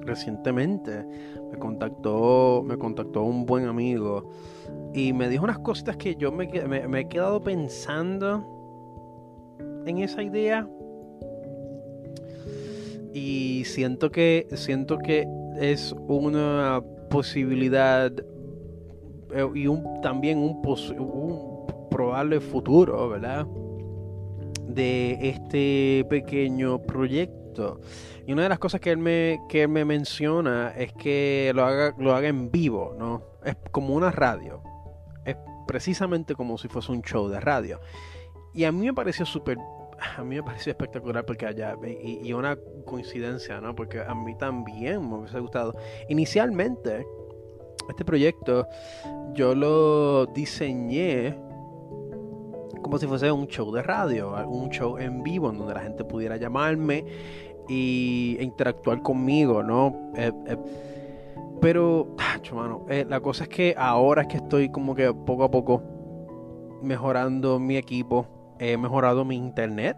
[SPEAKER 1] recientemente me contactó, me contactó un buen amigo y me dijo unas cositas que yo me, me, he quedado pensando en esa idea y siento que siento que es una posibilidad eh, y un, también un, un probable futuro, ¿verdad? De este pequeño proyecto. Y una de las cosas que él me, que me menciona es que lo haga, lo haga en vivo, ¿no? Es como una radio. Es precisamente como si fuese un show de radio. Y a mí me pareció súper a mí me pareció espectacular porque allá y, y, una coincidencia, ¿no? Porque a mí también me hubiese gustado. Inicialmente, este proyecto yo lo diseñé como si fuese un show de radio, un show en vivo en donde la gente pudiera llamarme y, e interactuar conmigo, ¿no? Eh, eh, pero, mano, eh, la cosa es que ahora es que estoy como que poco a poco mejorando mi equipo, he mejorado mi internet.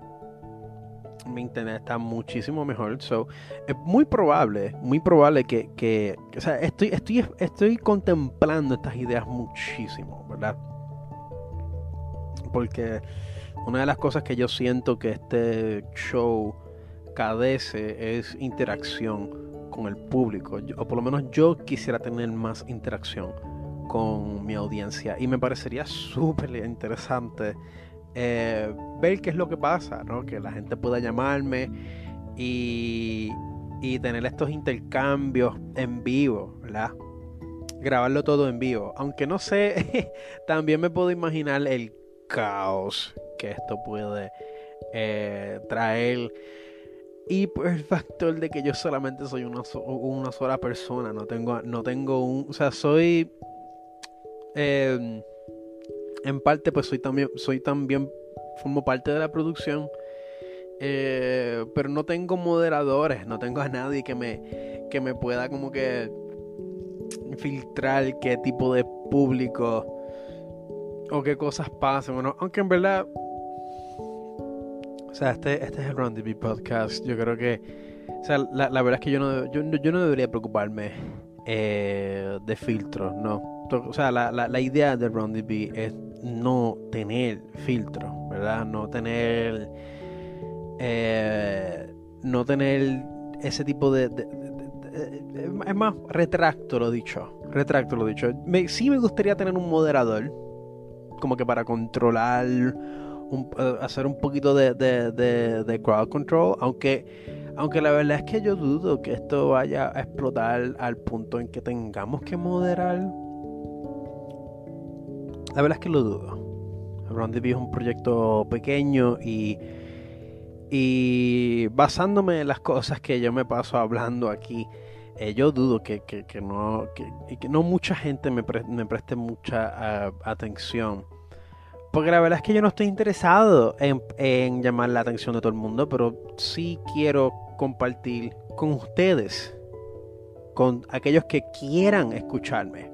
[SPEAKER 1] Mi internet está muchísimo mejor. So, es muy probable, muy probable que, que o sea, estoy, estoy, estoy contemplando estas ideas muchísimo, ¿verdad? Porque una de las cosas que yo siento que este show cadece es interacción con el público, o por lo menos yo quisiera tener más interacción con mi audiencia y me parecería súper interesante eh, ver qué es lo que pasa, ¿no? que la gente pueda llamarme y, y tener estos intercambios en vivo, ¿verdad? Grabarlo todo en vivo. Aunque no sé, también me puedo imaginar el caos que esto puede eh, traer. Y por el factor de que yo solamente soy una, sola persona, no tengo, no tengo un. O sea, soy. Em, en parte, pues soy también. Soy también. Formo parte de la producción. Eh, pero no tengo moderadores. No tengo a nadie que me. que me pueda como que. filtrar qué tipo de público o qué cosas pasan. Bueno, aunque en verdad, o sea, este, este es el Ron DB podcast. Yo creo que, o sea, la, verdad es que yo no, yo, no debería preocuparme eh, de filtros, no. O sea, la, la, idea de Ron DB es no tener filtros, ¿verdad? No tener, eh, no tener ese tipo de, es más, retracto lo dicho. Retracto lo dicho. Me, sí me gustaría tener un moderador como que para controlar, eh, hacer un poquito de, de, crowd control, aunque, aunque la verdad es que yo dudo que esto vaya a explotar al punto en que tengamos que moderar. La verdad es que lo dudo. Round es un proyecto pequeño y, y basándome en las cosas que yo me paso hablando aquí, eh, yo dudo que, no, que, no mucha gente me, preste mucha ah, atención. Porque la verdad es que yo no estoy interesado en, llamar la atención de todo el mundo, pero sí quiero compartir con ustedes, con aquellos que quieran escucharme.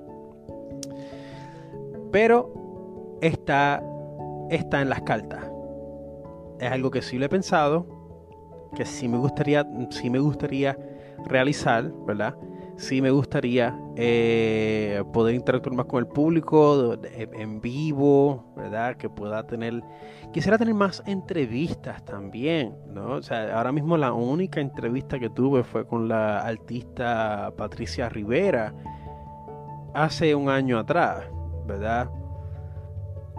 [SPEAKER 1] Pero está, está en las cartas. Es algo que sí lo he pensado, que sí me gustaría, sí me gustaría realizar, ¿verdad? sí me gustaría eh, poder interactuar más con el público en vivo, ¿verdad? Que pueda tener, quisiera tener más entrevistas también, ¿no? O sea, ahora mismo la única entrevista que tuve fue con la artista Patricia Rivera hace un año atrás, ¿verdad?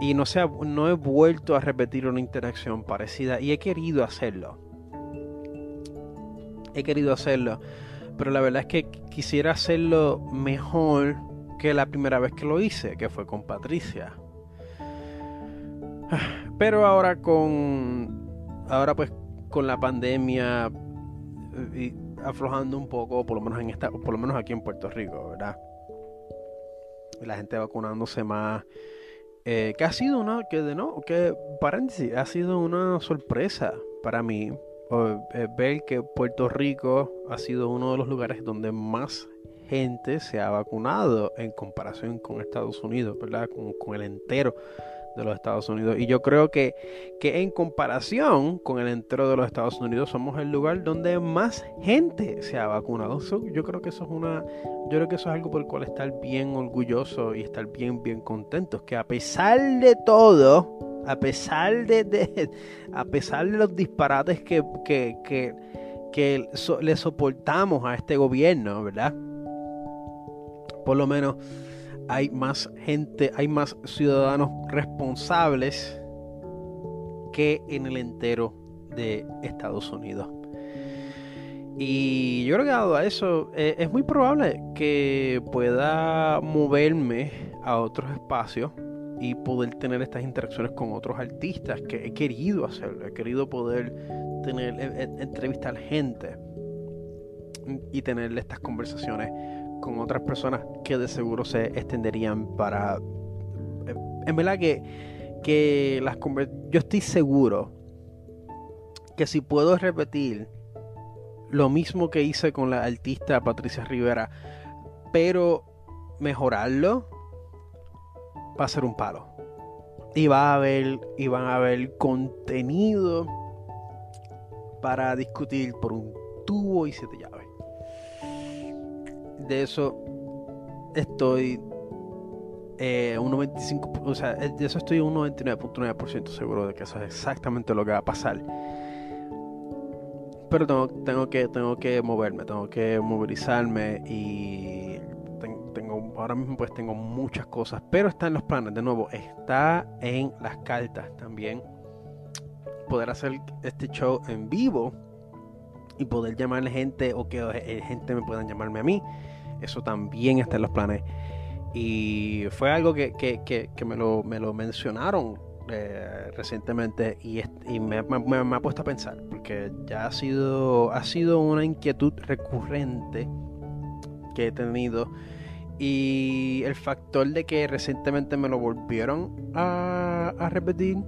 [SPEAKER 1] Y no, sé, no he vuelto a repetir una interacción parecida y he querido hacerlo. He querido hacerlo pero la verdad es que quisiera hacerlo mejor que la primera vez que lo hice, que fue con Patricia. Pero ahora con ahora pues con la pandemia eh, y aflojando un poco, por lo menos en esta, por lo menos aquí en Puerto Rico, ¿verdad? la gente vacunándose más. Eh, que ha sido una, que no, que paréntesis, ha sido una sorpresa para mí ver que Puerto Rico ha sido uno de los lugares donde más gente se ha vacunado en comparación con Estados Unidos, ¿verdad? Con, el entero de los Estados Unidos. Y yo creo que, que en comparación con el entero de los Estados Unidos somos el lugar donde más gente se ha vacunado. yo creo que eso es una, yo creo que eso es algo por el cual estar bien orgulloso y estar bien, bien contentos. Que a pesar de todo, a pesar de, a pesar de los disparates que, que, le soportamos a este gobierno, ¿verdad? Por lo menos hay más gente, hay más ciudadanos responsables que en el entero de Estados Unidos. Y yo creo que dado a eso, eh, es muy probable que pueda moverme a otros espacios y poder tener estas interacciones con otros artistas que he querido hacerlo, he querido poder e, e, entrevistar gente y tener estas conversaciones con otras personas que de seguro se extenderían para eh, en verdad que que las yo estoy seguro que si puedo repetir lo mismo que hice con la artista Patricia Rivera pero mejorarlo va a ser un palo. Y va a haber, y van a haber contenido para discutir por un tubo y siete llaves. De eso estoy eh, un 95, o sea, de eso estoy un 99.9% seguro de que eso es exactamente lo que va a pasar. Pero tengo, tengo, que, tengo que moverme, tengo que movilizarme y ahora mismo pues tengo muchas cosas, pero está en los planes, de nuevo, está en las cartas también. Poder hacer este show en vivo y poder llamarle gente o que eh, gente me puedan llamarme a mí. Eso también está en los planes. Y fue algo que, me, lo, me, lo, mencionaron eh, recientemente y, me, me, ha puesto a pensar, porque ya ha sido, ha sido una inquietud recurrente que he tenido y el factor de que recientemente me lo volvieron a, repetir,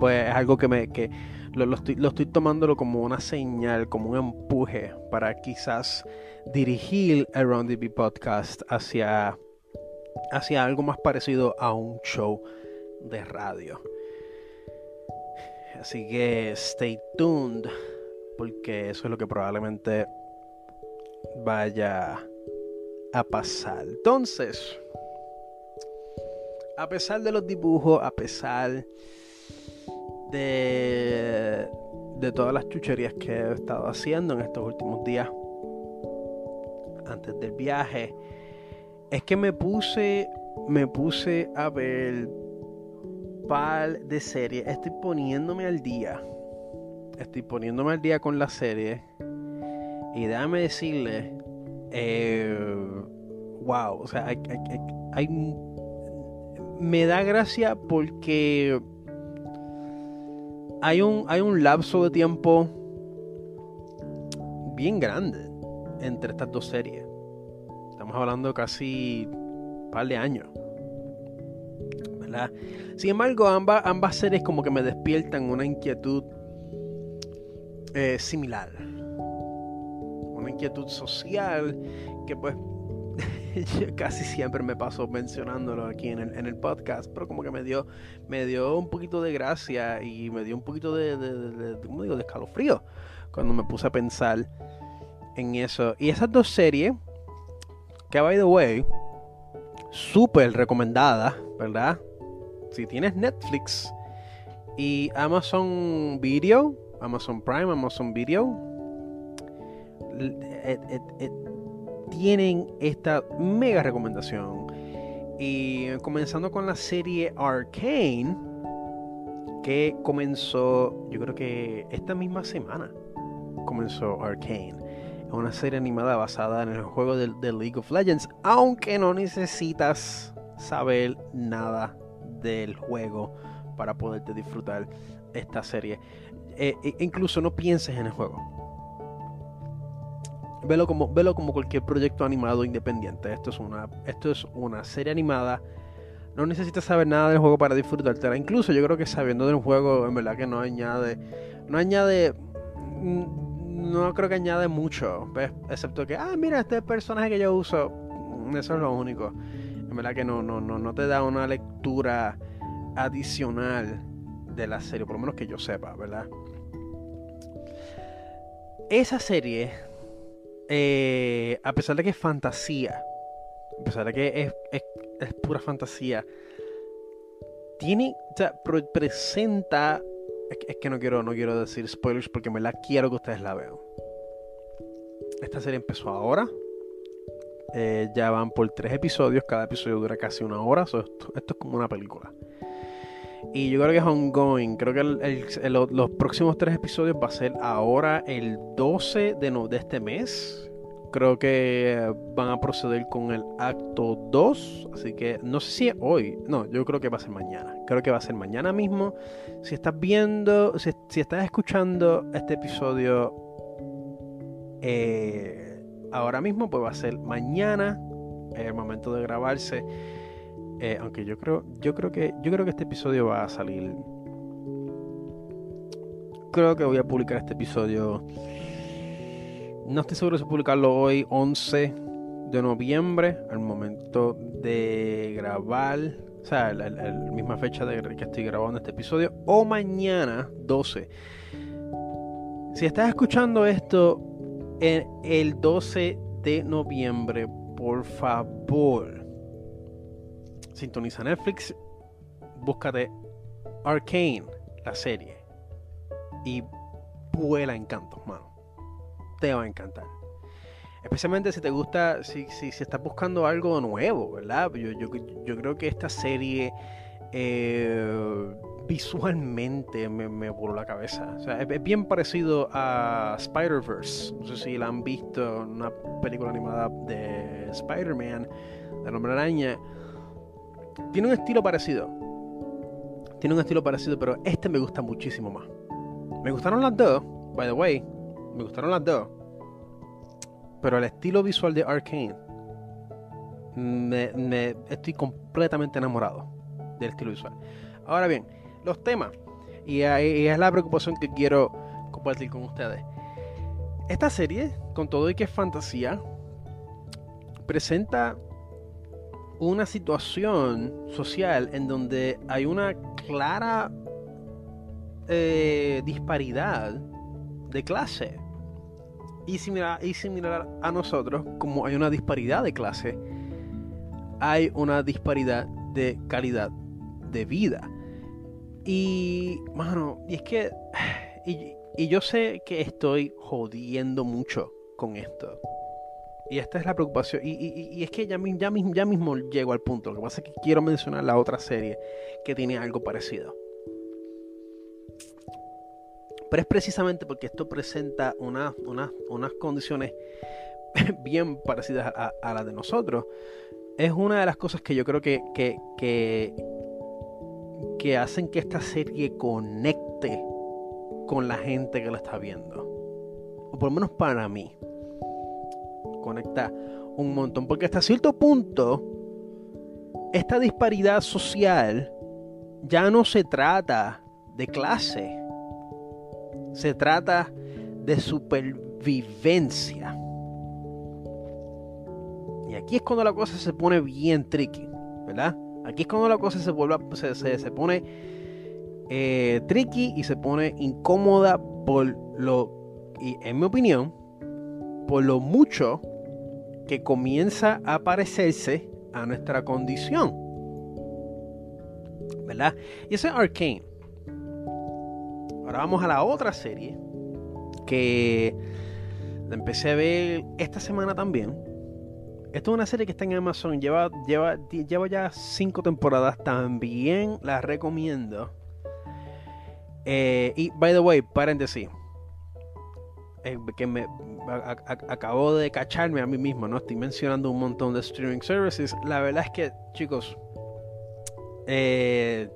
[SPEAKER 1] pues es algo que me que lo, estoy, lo estoy tomándolo como una señal, como un empuje para quizás dirigir el Round Podcast hacia, hacia algo más parecido a un show de radio. Así que stay tuned, porque eso es lo que probablemente vaya a pasar. Entonces, a pesar de los dibujos, a pesar de, de todas las chucherías que he estado haciendo en estos últimos días, antes del viaje, es que me puse, me puse a ver par de series. Estoy poniéndome al día. Estoy poniéndome al día con la serie. Y déjame decirle eh, wow, o sea, hay, me da gracia porque hay un, hay un lapso de tiempo bien grande entre estas dos series. Estamos hablando casi un par de años. ¿verdad? Sin embargo, ambas, ambas series como que me despiertan una inquietud eh, similar. Inquietud social que pues yo casi siempre me paso mencionándolo aquí en el, en el, podcast, pero como que me dio, me dio un poquito de gracia y me dio un poquito de, de, digo? de escalofrío cuando me puse a pensar en eso. Y esas dos series, que by the way, súper recomendadas, ¿verdad? Si tienes Netflix y Amazon Video, Amazon Prime, Amazon Video, tienen esta mega recomendación. Y comenzando con la serie Arcane, que comenzó, yo creo que esta misma semana comenzó Arcane. Es una serie animada basada en el juego de, League of Legends, aunque no necesitas saber nada del juego para poderte disfrutar esta serie. Eh, e incluso no pienses en el juego Velo como, velo como cualquier proyecto animado independiente. Esto es una, esto es una serie animada. No necesitas saber nada del juego para disfrutártela. Incluso yo creo que sabiendo del juego, en verdad que no añade. No añade. Mm, no creo que añade mucho. Excepto que, ah, mira, este personaje que yo uso. Mm, eso es lo único. En verdad que no, no, no, no te da una lectura adicional de la serie. Por lo menos que yo sepa, ¿verdad? Esa serie eh, a pesar de que es fantasía, a pesar de que es, pura fantasía, tiene, o sea, presenta, es, que no quiero, no quiero decir spoilers porque me la quiero que ustedes la vean. Esta serie empezó ahora, eh, ya van por tres episodios, cada episodio dura casi una hora, esto, es como una película. Y yo creo que es ongoing. Creo que los próximos tres episodios va a ser ahora el 12 de, de este mes. Creo que van a proceder con el acto 2. Así que no sé si es hoy. No, yo creo que va a ser mañana. Creo que va a ser mañana mismo. Si estás viendo, si, estás escuchando este episodio eh, ahora mismo, pues va a ser mañana. El momento de grabarse. Eh, aunque yo creo, yo creo que, yo creo que este episodio va a salir. Creo que voy a publicar este episodio. No estoy seguro si publicarlo hoy, 11 de noviembre, al momento de grabar, o sea, la, misma fecha de que estoy grabando este episodio, o mañana, 12. Si estás escuchando esto el 12 de noviembre, por favor, sintoniza Netflix, búscate Arcane, la serie, y vuela encantos, mano. Te va a encantar. Especialmente si te gusta, si, si, si estás buscando algo nuevo, ¿verdad? Yo, yo, yo creo que esta serie eh, visualmente me, me, voló la cabeza. O sea, es, bien parecido a Spider-Verse. No sé si la han visto, una película animada de Spider-Man, de Hombre Araña. Tiene un estilo parecido. Tiene un estilo parecido, pero este me gusta muchísimo más. Me gustaron las dos, by the way. Me gustaron las dos. Pero el estilo visual de Arkane. Me, estoy completamente enamorado del estilo visual. Ahora bien, los temas. Y, y es la preocupación que quiero compartir con ustedes. Esta serie, con todo y que es fantasía, presenta una situación social en donde hay una clara eh, disparidad de clase. Y similar, y a nosotros, como hay una disparidad de clase, hay una disparidad de calidad de vida. Y, mano, y es que, y, y yo sé que estoy jodiendo mucho con esto. Y esta es la preocupación. Y, es que ya, ya, ya mismo llego al punto. Lo que pasa es que quiero mencionar la otra serie que tiene algo parecido. Pero es precisamente porque esto presenta unas condiciones bien parecidas a, las de nosotros. Es una de las cosas que yo creo que, que, que, que hacen que esta serie conecte con la gente que la está viendo. O por lo menos para mí conecta un montón. Porque hasta cierto punto, esta disparidad social ya no se trata de clase. Se trata de supervivencia. aquí es cuando la cosa se pone bien tricky, ¿verdad? Aquí es cuando la cosa se, vuelve, se, se, pone eh, tricky y se pone incómoda por lo, y en mi opinión, por lo mucho que comienza a parecerse a nuestra condición. ¿Verdad? Y ese es Arcane. Ahora vamos a la otra serie que la empecé a ver esta semana también. Esto es una serie que está en Amazon, lleva, lleva, lleva ya cinco temporadas, también la recomiendo. Eh, y, by the way, paréntesis, eh, que me acabo de cacharme a mí mismo, ¿no? Estoy mencionando un montón de streaming services. La verdad es que, chicos, eh,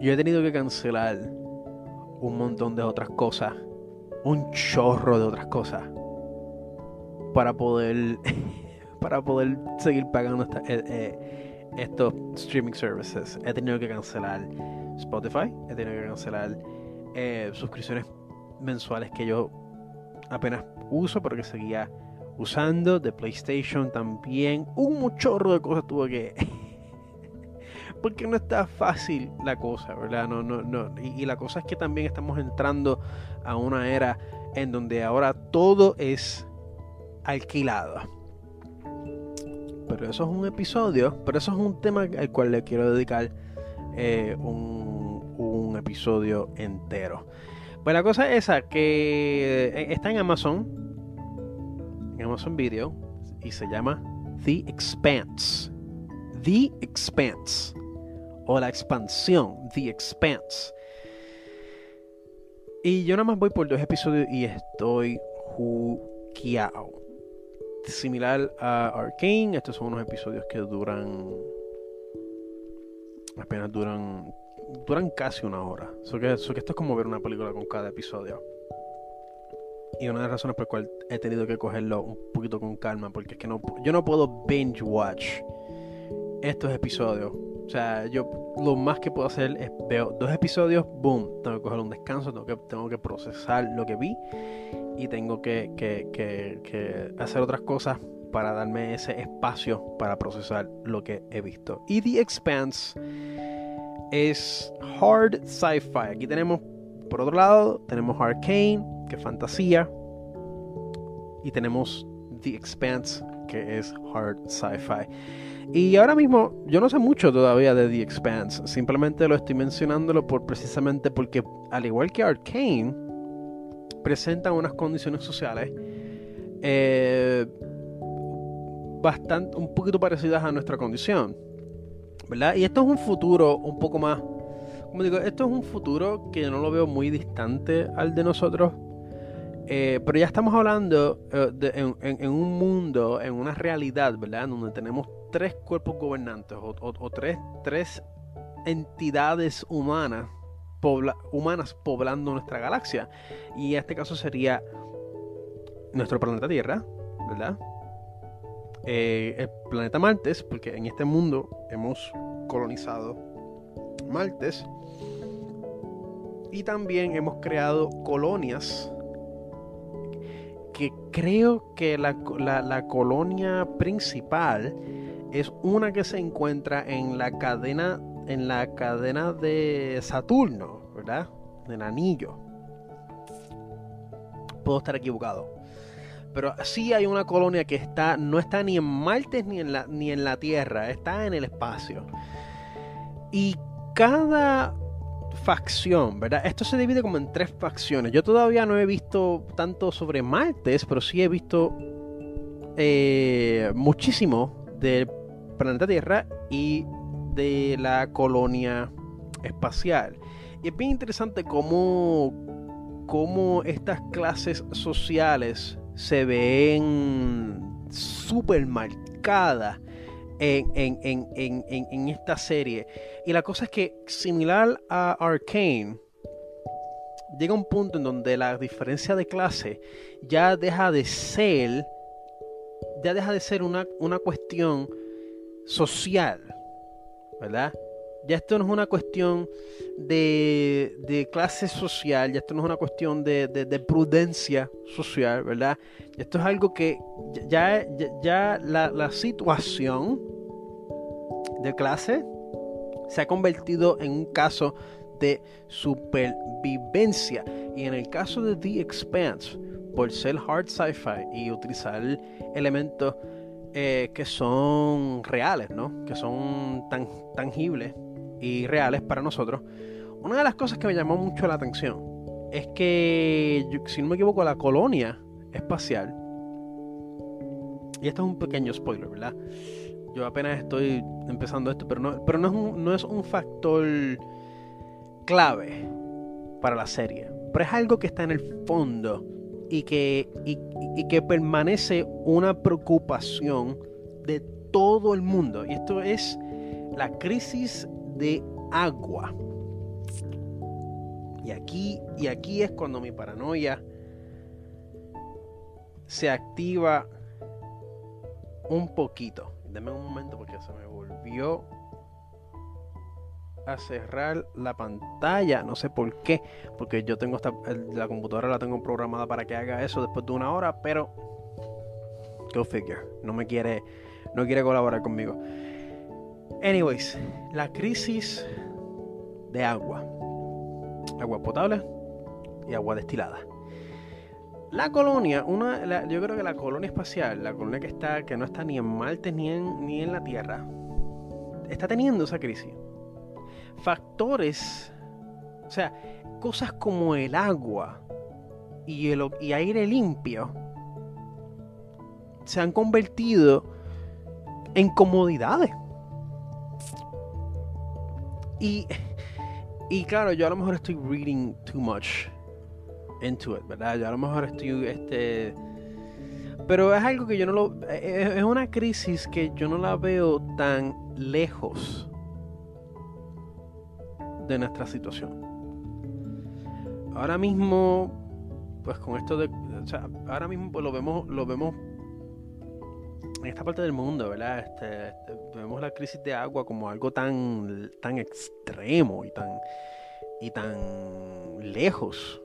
[SPEAKER 1] yo he tenido que cancelar un montón de otras cosas, un chorro de otras cosas, para poder, para poder seguir pagando eh, estos streaming services. He tenido que cancelar Spotify, he tenido que cancelar suscripciones mensuales que yo apenas uso, pero que seguía usando. De PlayStation también. Un muchorro de cosas tuve que. Porque no está fácil la cosa, ¿verdad? No, no, no. Y, la cosa es que también estamos entrando a una era en donde ahora todo es alquilado. Pero eso es un episodio, pero eso es un tema al cual le quiero dedicar eh, un, un episodio entero. Pues la cosa es esa, que eh, está en Amazon, en Amazon Video, y se llama The Expanse. The Expanse. O la expansión, The Expanse. Y yo nada más voy por dos episodios y estoy juqueado. Similar a Arkane, estos son unos episodios que duran. apenas duran duran casi una hora. So que, que esto es como ver una película con cada episodio. Y una de las razones por las cuales he tenido que cogerlo un poquito con calma, porque es que no, yo no puedo binge watch estos episodios. O sea, yo lo más que puedo hacer es veo dos episodios, boom, tengo que coger un descanso, tengo que, tengo que procesar lo que vi y tengo que, que, que, que hacer otras cosas para darme ese espacio para procesar lo que he visto. Y The Expanse es hard sci-fi. Aquí tenemos, por otro lado, tenemos Arcane, que es fantasía. Y tenemos The Expanse, que es hard sci-fi. Y ahora mismo yo no sé mucho todavía de The Expanse. Simplemente lo estoy mencionándolo por precisamente porque, al igual que Arcane, presenta unas condiciones sociales eh, bastante, un poquito parecidas a nuestra condición. Y esto es un futuro un poco más, como digo, esto es un futuro que no lo veo muy distante al de nosotros, eh, pero ya estamos hablando eh, en, un mundo, en una realidad, ¿verdad? Donde tenemos tres cuerpos gobernantes o, tres, tres entidades humanas, humanas poblando nuestra galaxia. Y en este caso sería nuestro planeta Tierra, ¿verdad? Eh, el planeta Martes, porque en este mundo hemos colonizado Martes y también hemos creado colonias que creo que la, la, colonia principal es una que se encuentra en la cadena en la cadena de Saturno, ¿verdad? Del anillo. Puedo estar equivocado. Pero sí hay una colonia que está, no está ni en Marte ni en la, ni en la Tierra, está en el espacio. Y cada facción, ¿verdad? Esto se divide como en tres facciones. Yo todavía no he visto tanto sobre Marte, pero sí he visto eh, muchísimo del planeta Tierra y de la colonia espacial. Y es bien interesante cómo, cómo estas clases sociales se ven súper marcadas en, esta serie. Y la cosa es que, similar a Arkane, llega un punto en donde la diferencia de clase ya deja de ser, ya deja de ser una, una cuestión social, ¿verdad? Ya esto no es una cuestión de, clase social, ya esto no es una cuestión de, prudencia social, ¿verdad? Esto es algo que ya, ya, la, la situación de clase se ha convertido en un caso de supervivencia. Y en el caso de The Expanse, por ser hard sci-fi y utilizar elementos eh, que son reales, ¿no? Que son tan tangibles y reales para nosotros. Una de las cosas que me llamó mucho la atención es que, si no me equivoco, la colonia espacial, y esto es un pequeño spoiler, ¿verdad? Yo apenas estoy empezando esto, pero no, pero no, es, un, no es un factor clave para la serie, pero es algo que está en el fondo y que, y, que permanece una preocupación de todo el mundo. Y esto es la crisis de agua. Y aquí, y aquí es cuando mi paranoia se activa un poquito. Deme un momento porque se me volvió a cerrar la pantalla. No sé por qué. Porque yo tengo esta, la computadora la tengo programada para que haga eso después de una hora. Pero go figure. No me quiere. No quiere colaborar conmigo. Anyways, la crisis de agua. Agua potable y agua destilada. La colonia, una, yo creo que la colonia espacial, la colonia que está, que no está ni en Marte ni en, ni en la Tierra, está teniendo esa crisis factores, o sea, cosas como el agua y, el, y aire limpio se han convertido en comodidades. Y, y claro, yo a lo mejor estoy reading too much into it, ¿verdad? Yo a lo mejor estoy, este... Pero es algo que yo no lo... Es una crisis que yo no la veo tan lejos de nuestra situación. Ahora mismo, pues con esto de, o sea, ahora mismo pues lo vemos, lo vemos en esta parte del mundo, ¿verdad? Este, este, vemos la crisis de agua como algo tan, tan extremo y tan, y tan lejos.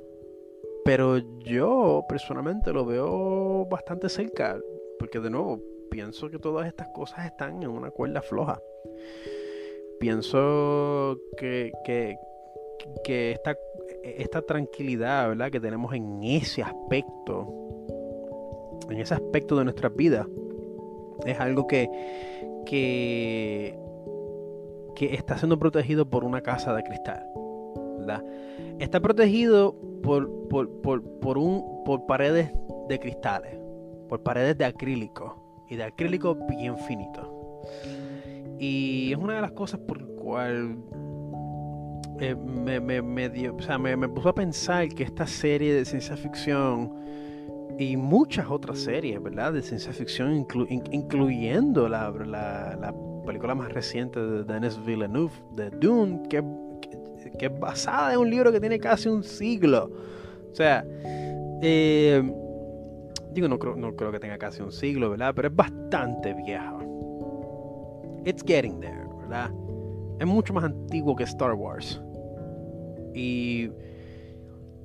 [SPEAKER 1] Pero yo personalmente lo veo bastante cerca, porque de nuevo pienso que todas estas cosas están en una cuerda floja pienso que, que, esta, esta tranquilidad ¿verdad? que tenemos en ese aspecto, en ese aspecto de nuestra vida, es algo que, que, que está siendo protegido por una casa de cristal. ¿verdad? Está protegido por, por, por, por, un, por paredes de cristales, por paredes de acrílico y de acrílico bien finito. Y es una de las cosas por las cual eh, me, me, dio, o sea, me, puso a pensar que esta serie de ciencia ficción y muchas otras series, ¿verdad? De ciencia ficción, incluyendo la, la, película más reciente de Denis Villeneuve, de Dune, que, que, es basada en un libro que tiene casi un siglo. O sea, eh, digo, no creo, no creo que tenga casi un siglo, ¿verdad? Pero es bastante vieja it's getting there, ¿verdad? Es mucho más antiguo que Star Wars. Y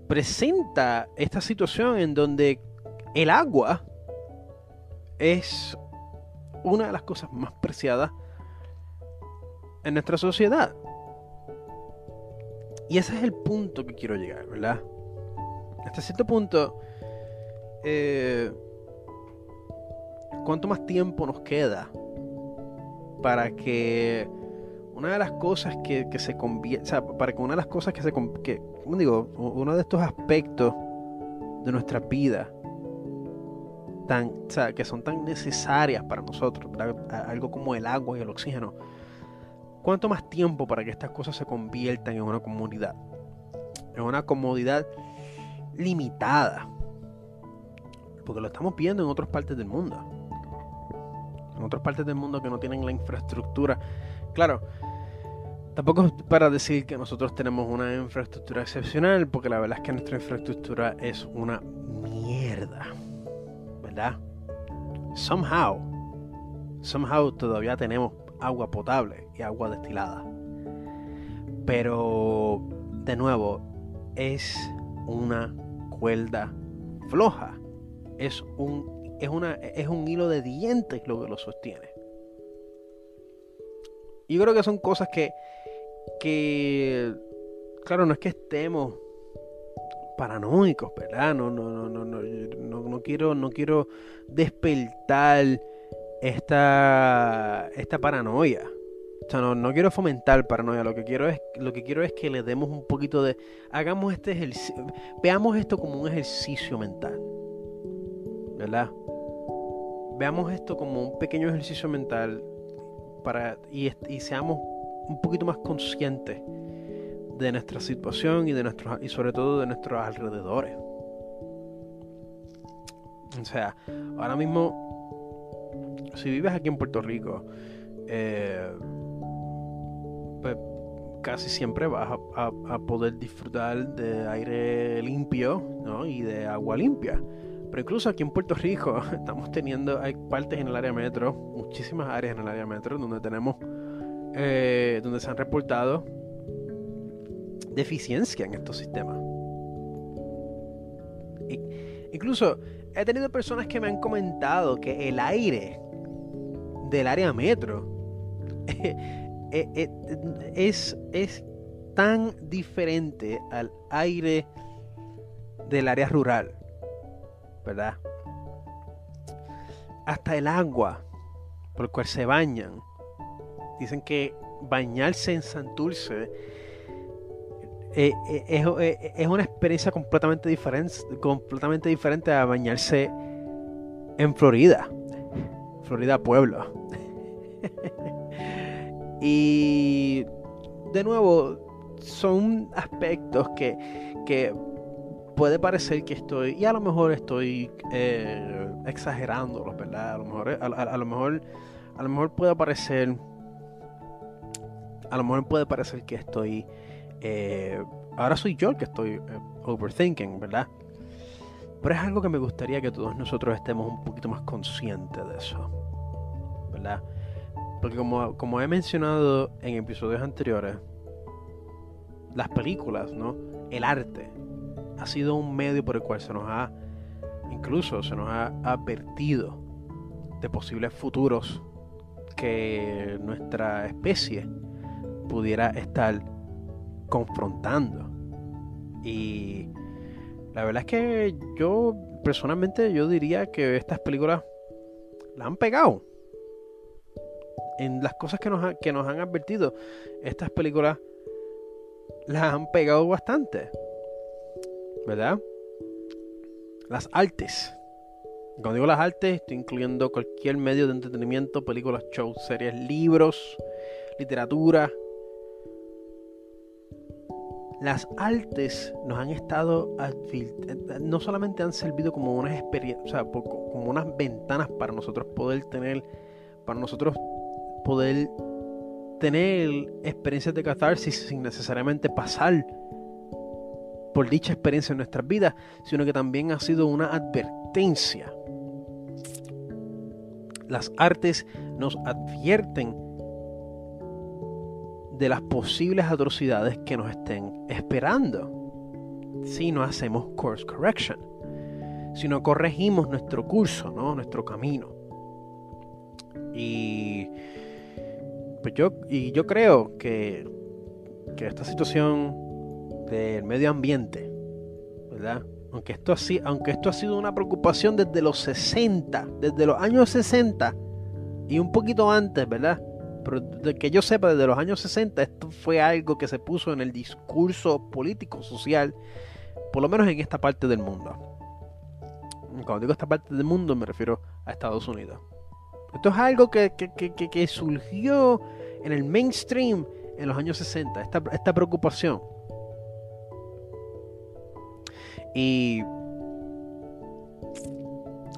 [SPEAKER 1] presenta esta situación en donde el agua es una de las cosas más preciadas en nuestra sociedad. Y ese es el punto que quiero llegar, ¿verdad? Hasta cierto punto, eh, ¿cuánto más tiempo nos queda para que una de las cosas que, se convierte, o sea, para que una de las cosas que se, que, ¿cómo digo? Uno de estos aspectos de nuestra vida, que son tan necesarias para nosotros, algo como el agua y el oxígeno, ¿cuánto más tiempo para que estas cosas se conviertan en una comunidad? En una comodidad limitada. Porque lo estamos viendo en otras partes del mundo en otras partes del mundo que no tienen la infraestructura. Claro, tampoco es para decir que nosotros tenemos una infraestructura excepcional, porque la verdad es que nuestra infraestructura es una mierda, Somehow, somehow todavía tenemos agua potable y agua destilada. Pero, de nuevo, es una cuerda floja. Es un, es una, es un hilo de dientes lo que lo sostiene. Yo creo que son cosas que, que, claro, no es que estemos paranoicos, ¿verdad? No, no, no, no, no, no, no quiero, no quiero despertar esta, esta paranoia. O sea, no, no, quiero fomentar paranoia, lo que quiero es lo que quiero es que le demos un poquito de hagamos este ejercicio, veamos esto como un ejercicio mental. ¿Verdad? Veamos esto como un pequeño ejercicio mental para y, y seamos un poquito más conscientes de nuestra situación y de nuestros y sobre todo de nuestros alrededores. O sea, ahora mismo, si vives aquí en Puerto Rico, eh, pues casi siempre vas a, poder disfrutar de aire limpio y de agua limpia. Pero incluso aquí en Puerto Rico estamos teniendo, hay partes en el área metro, muchísimas áreas en el área metro donde tenemos, eh, donde se han reportado deficiencia en estos sistemas. incluso he tenido personas que me han comentado que el aire del área metro eh, eh, es, es tan diferente al aire del área rural, ¿verdad? Hasta el agua por el cual se bañan. Dicen que bañarse en Santurce eh, es, una experiencia completamente diferente, completamente diferente a bañarse en Florida. Florida Pueblo. Y de nuevo, son aspectos que, que puede parecer que estoy, y a lo mejor estoy eh, exagerando, ¿verdad? A lo mejor, a, lo mejor, a lo mejor puede parecer, a lo mejor puede parecer que estoy, eh, ahora soy yo el que estoy eh, overthinking, ¿verdad? Pero es algo que me gustaría que todos nosotros estemos un poquito más conscientes de eso, ¿verdad? Porque como, como he mencionado en episodios anteriores, las películas, ¿no? El arte ha sido un medio por el cual se nos ha, incluso se nos ha advertido de posibles futuros que nuestra especie pudiera estar confrontando. Y la verdad es que yo personalmente yo diría que estas películas la han pegado en las cosas que nos, que nos han advertido, estas películas las han pegado bastante. ¿Verdad? Las artes. Cuando digo las artes, estoy incluyendo cualquier medio de entretenimiento, películas, shows, series, libros, literatura. Las artes nos han estado no solamente han servido como unas experiencias, o sea, como unas ventanas para nosotros poder tener, para nosotros poder tener experiencias de catarsis sin necesariamente pasar por dicha experiencia en nuestras vidas, sino que también ha sido una advertencia. Las artes nos advierten de las posibles atrocidades que nos estén esperando si no hacemos course correction, si no corregimos nuestro curso, ¿no? nuestro camino. Y pues yo, y yo creo que, que esta situación del medio ambiente, ¿verdad? Aunque esto, así, aunque esto ha sido una preocupación desde los 60, desde los años 60 y un poquito antes, ¿verdad? Pero de que yo sepa, desde los años 60 esto fue algo que se puso en el discurso político, social, por lo menos en esta parte del mundo. Cuando digo esta parte del mundo me refiero a Estados Unidos. Esto es algo que, surgió en el mainstream en los años 60, esta, preocupación. Y,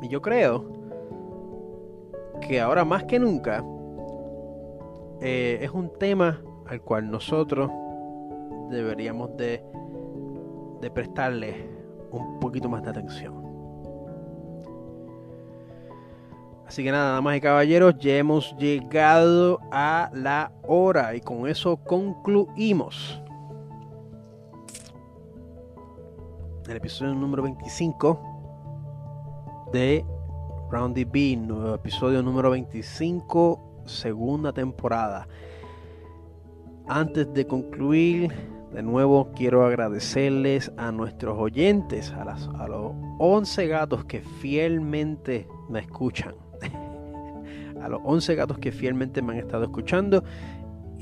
[SPEAKER 1] yo creo que ahora más que nunca eh, es un tema al cual nosotros deberíamos de, de prestarle un poquito más de atención. Así que nada, damas y caballeros, ya hemos llegado a la hora y con eso concluimos. El episodio número 25 de Roundy B, episodio número 25 segunda temporada. Antes de concluir, de nuevo quiero agradecerles a nuestros oyentes, a, a los 11 gatos que fielmente me escuchan. a los 11 gatos que fielmente me han estado escuchando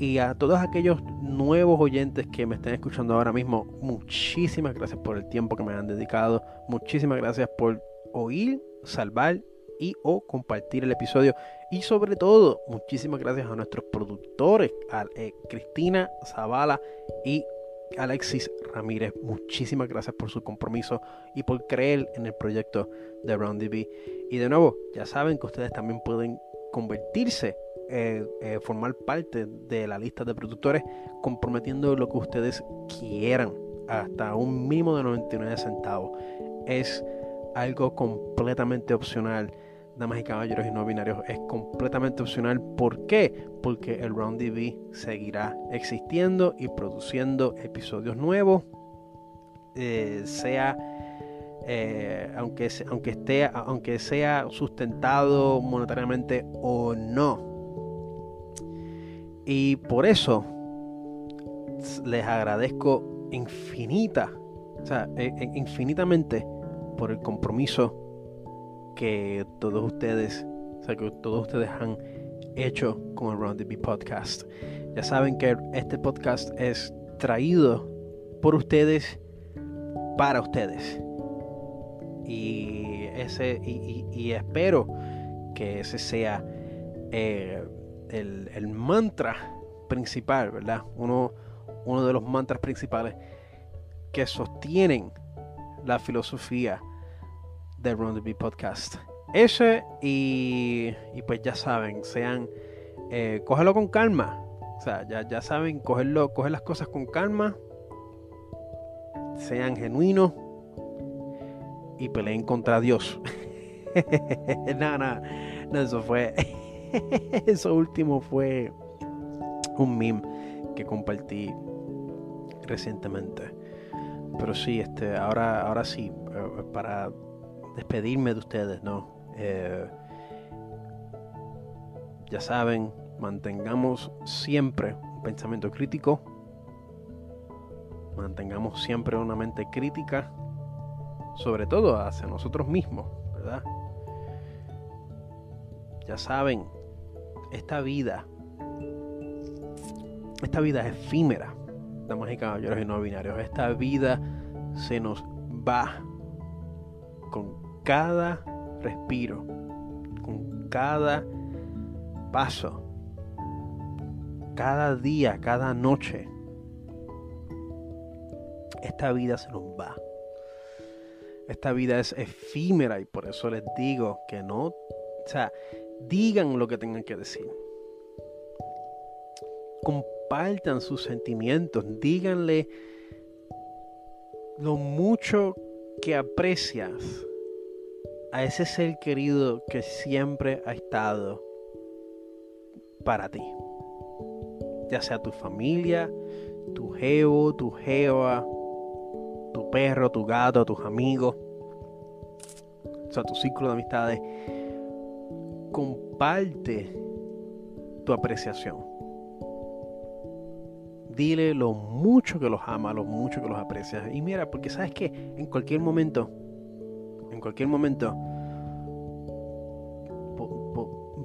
[SPEAKER 1] y a todos aquellos nuevos oyentes que me estén escuchando ahora mismo, muchísimas gracias por el tiempo que me han dedicado. Muchísimas gracias por oír, salvar y o compartir el episodio. Y sobre todo, muchísimas gracias a nuestros productores, a eh, Cristina Zavala y Alexis Ramírez. Muchísimas gracias por su compromiso y por creer en el proyecto de Round DB. Y de nuevo, ya saben que ustedes también pueden convertirse, eh, eh, formar parte de la lista de productores, comprometiendo lo que ustedes quieran, hasta un mínimo de 99 centavos. Es algo completamente opcional damas y caballeros y no binarios, es completamente opcional. ¿Por qué? Porque el Round DB seguirá existiendo y produciendo episodios nuevos, eh, sea eh, aunque, aunque, esté, aunque sea sustentado monetariamente o no. Y por eso les agradezco infinita, o sea, e, e, infinitamente por el compromiso que todos ustedes, o sea, que todos ustedes han hecho con el Round the Podcast. Ya saben que este podcast es traído por ustedes para ustedes. Y ese y, espero que ese sea eh, el, el, mantra principal, ¿verdad? Uno, uno de los mantras principales que sostienen la filosofía de Run the Beat Podcast. Ese y, y pues ya saben, sean, eh, cógelo con calma. O sea, ya, ya saben, cogerlo, coger las cosas con calma. Sean genuinos y peleen contra Dios. no, no, eso fue. eso último fue un meme que compartí recientemente. Pero sí, este, ahora, ahora sí, eh, para despedirme de ustedes, ¿no? Eh, ya saben, mantengamos siempre un pensamiento crítico, mantengamos siempre una mente crítica, sobre todo hacia nosotros mismos, ¿verdad? Ya saben, esta vida, esta vida es efímera, damas y caballeros y no binarios, esta vida se nos va con cada respiro, con cada paso, cada día, cada noche, esta vida se nos va. Esta vida es efímera y por eso les digo que no, o sea, digan lo que tengan que decir. Compartan sus sentimientos, díganle lo mucho que aprecias a ese ser querido que siempre ha estado para ti. Ya sea tu familia, tu geo, tu geva, tu perro, tu gato, tus amigos, o sea, tu círculo de amistades. Comparte tu apreciación. Dile lo mucho que los ama, lo mucho que los aprecia. Y mira, porque sabes que en cualquier momento en cualquier momento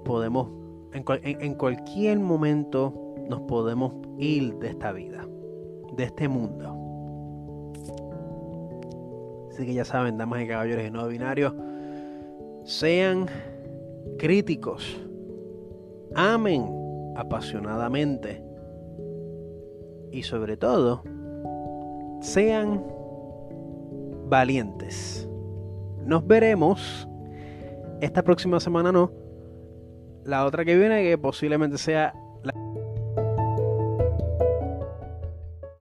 [SPEAKER 1] podemos, en, cualquier momento nos podemos ir de esta vida, de este mundo. Así que ya saben, damas y caballeros y no binarios, sean críticos, amen apasionadamente y sobre todo, sean valientes. Nos veremos esta próxima semana, no. La otra que viene, que posiblemente sea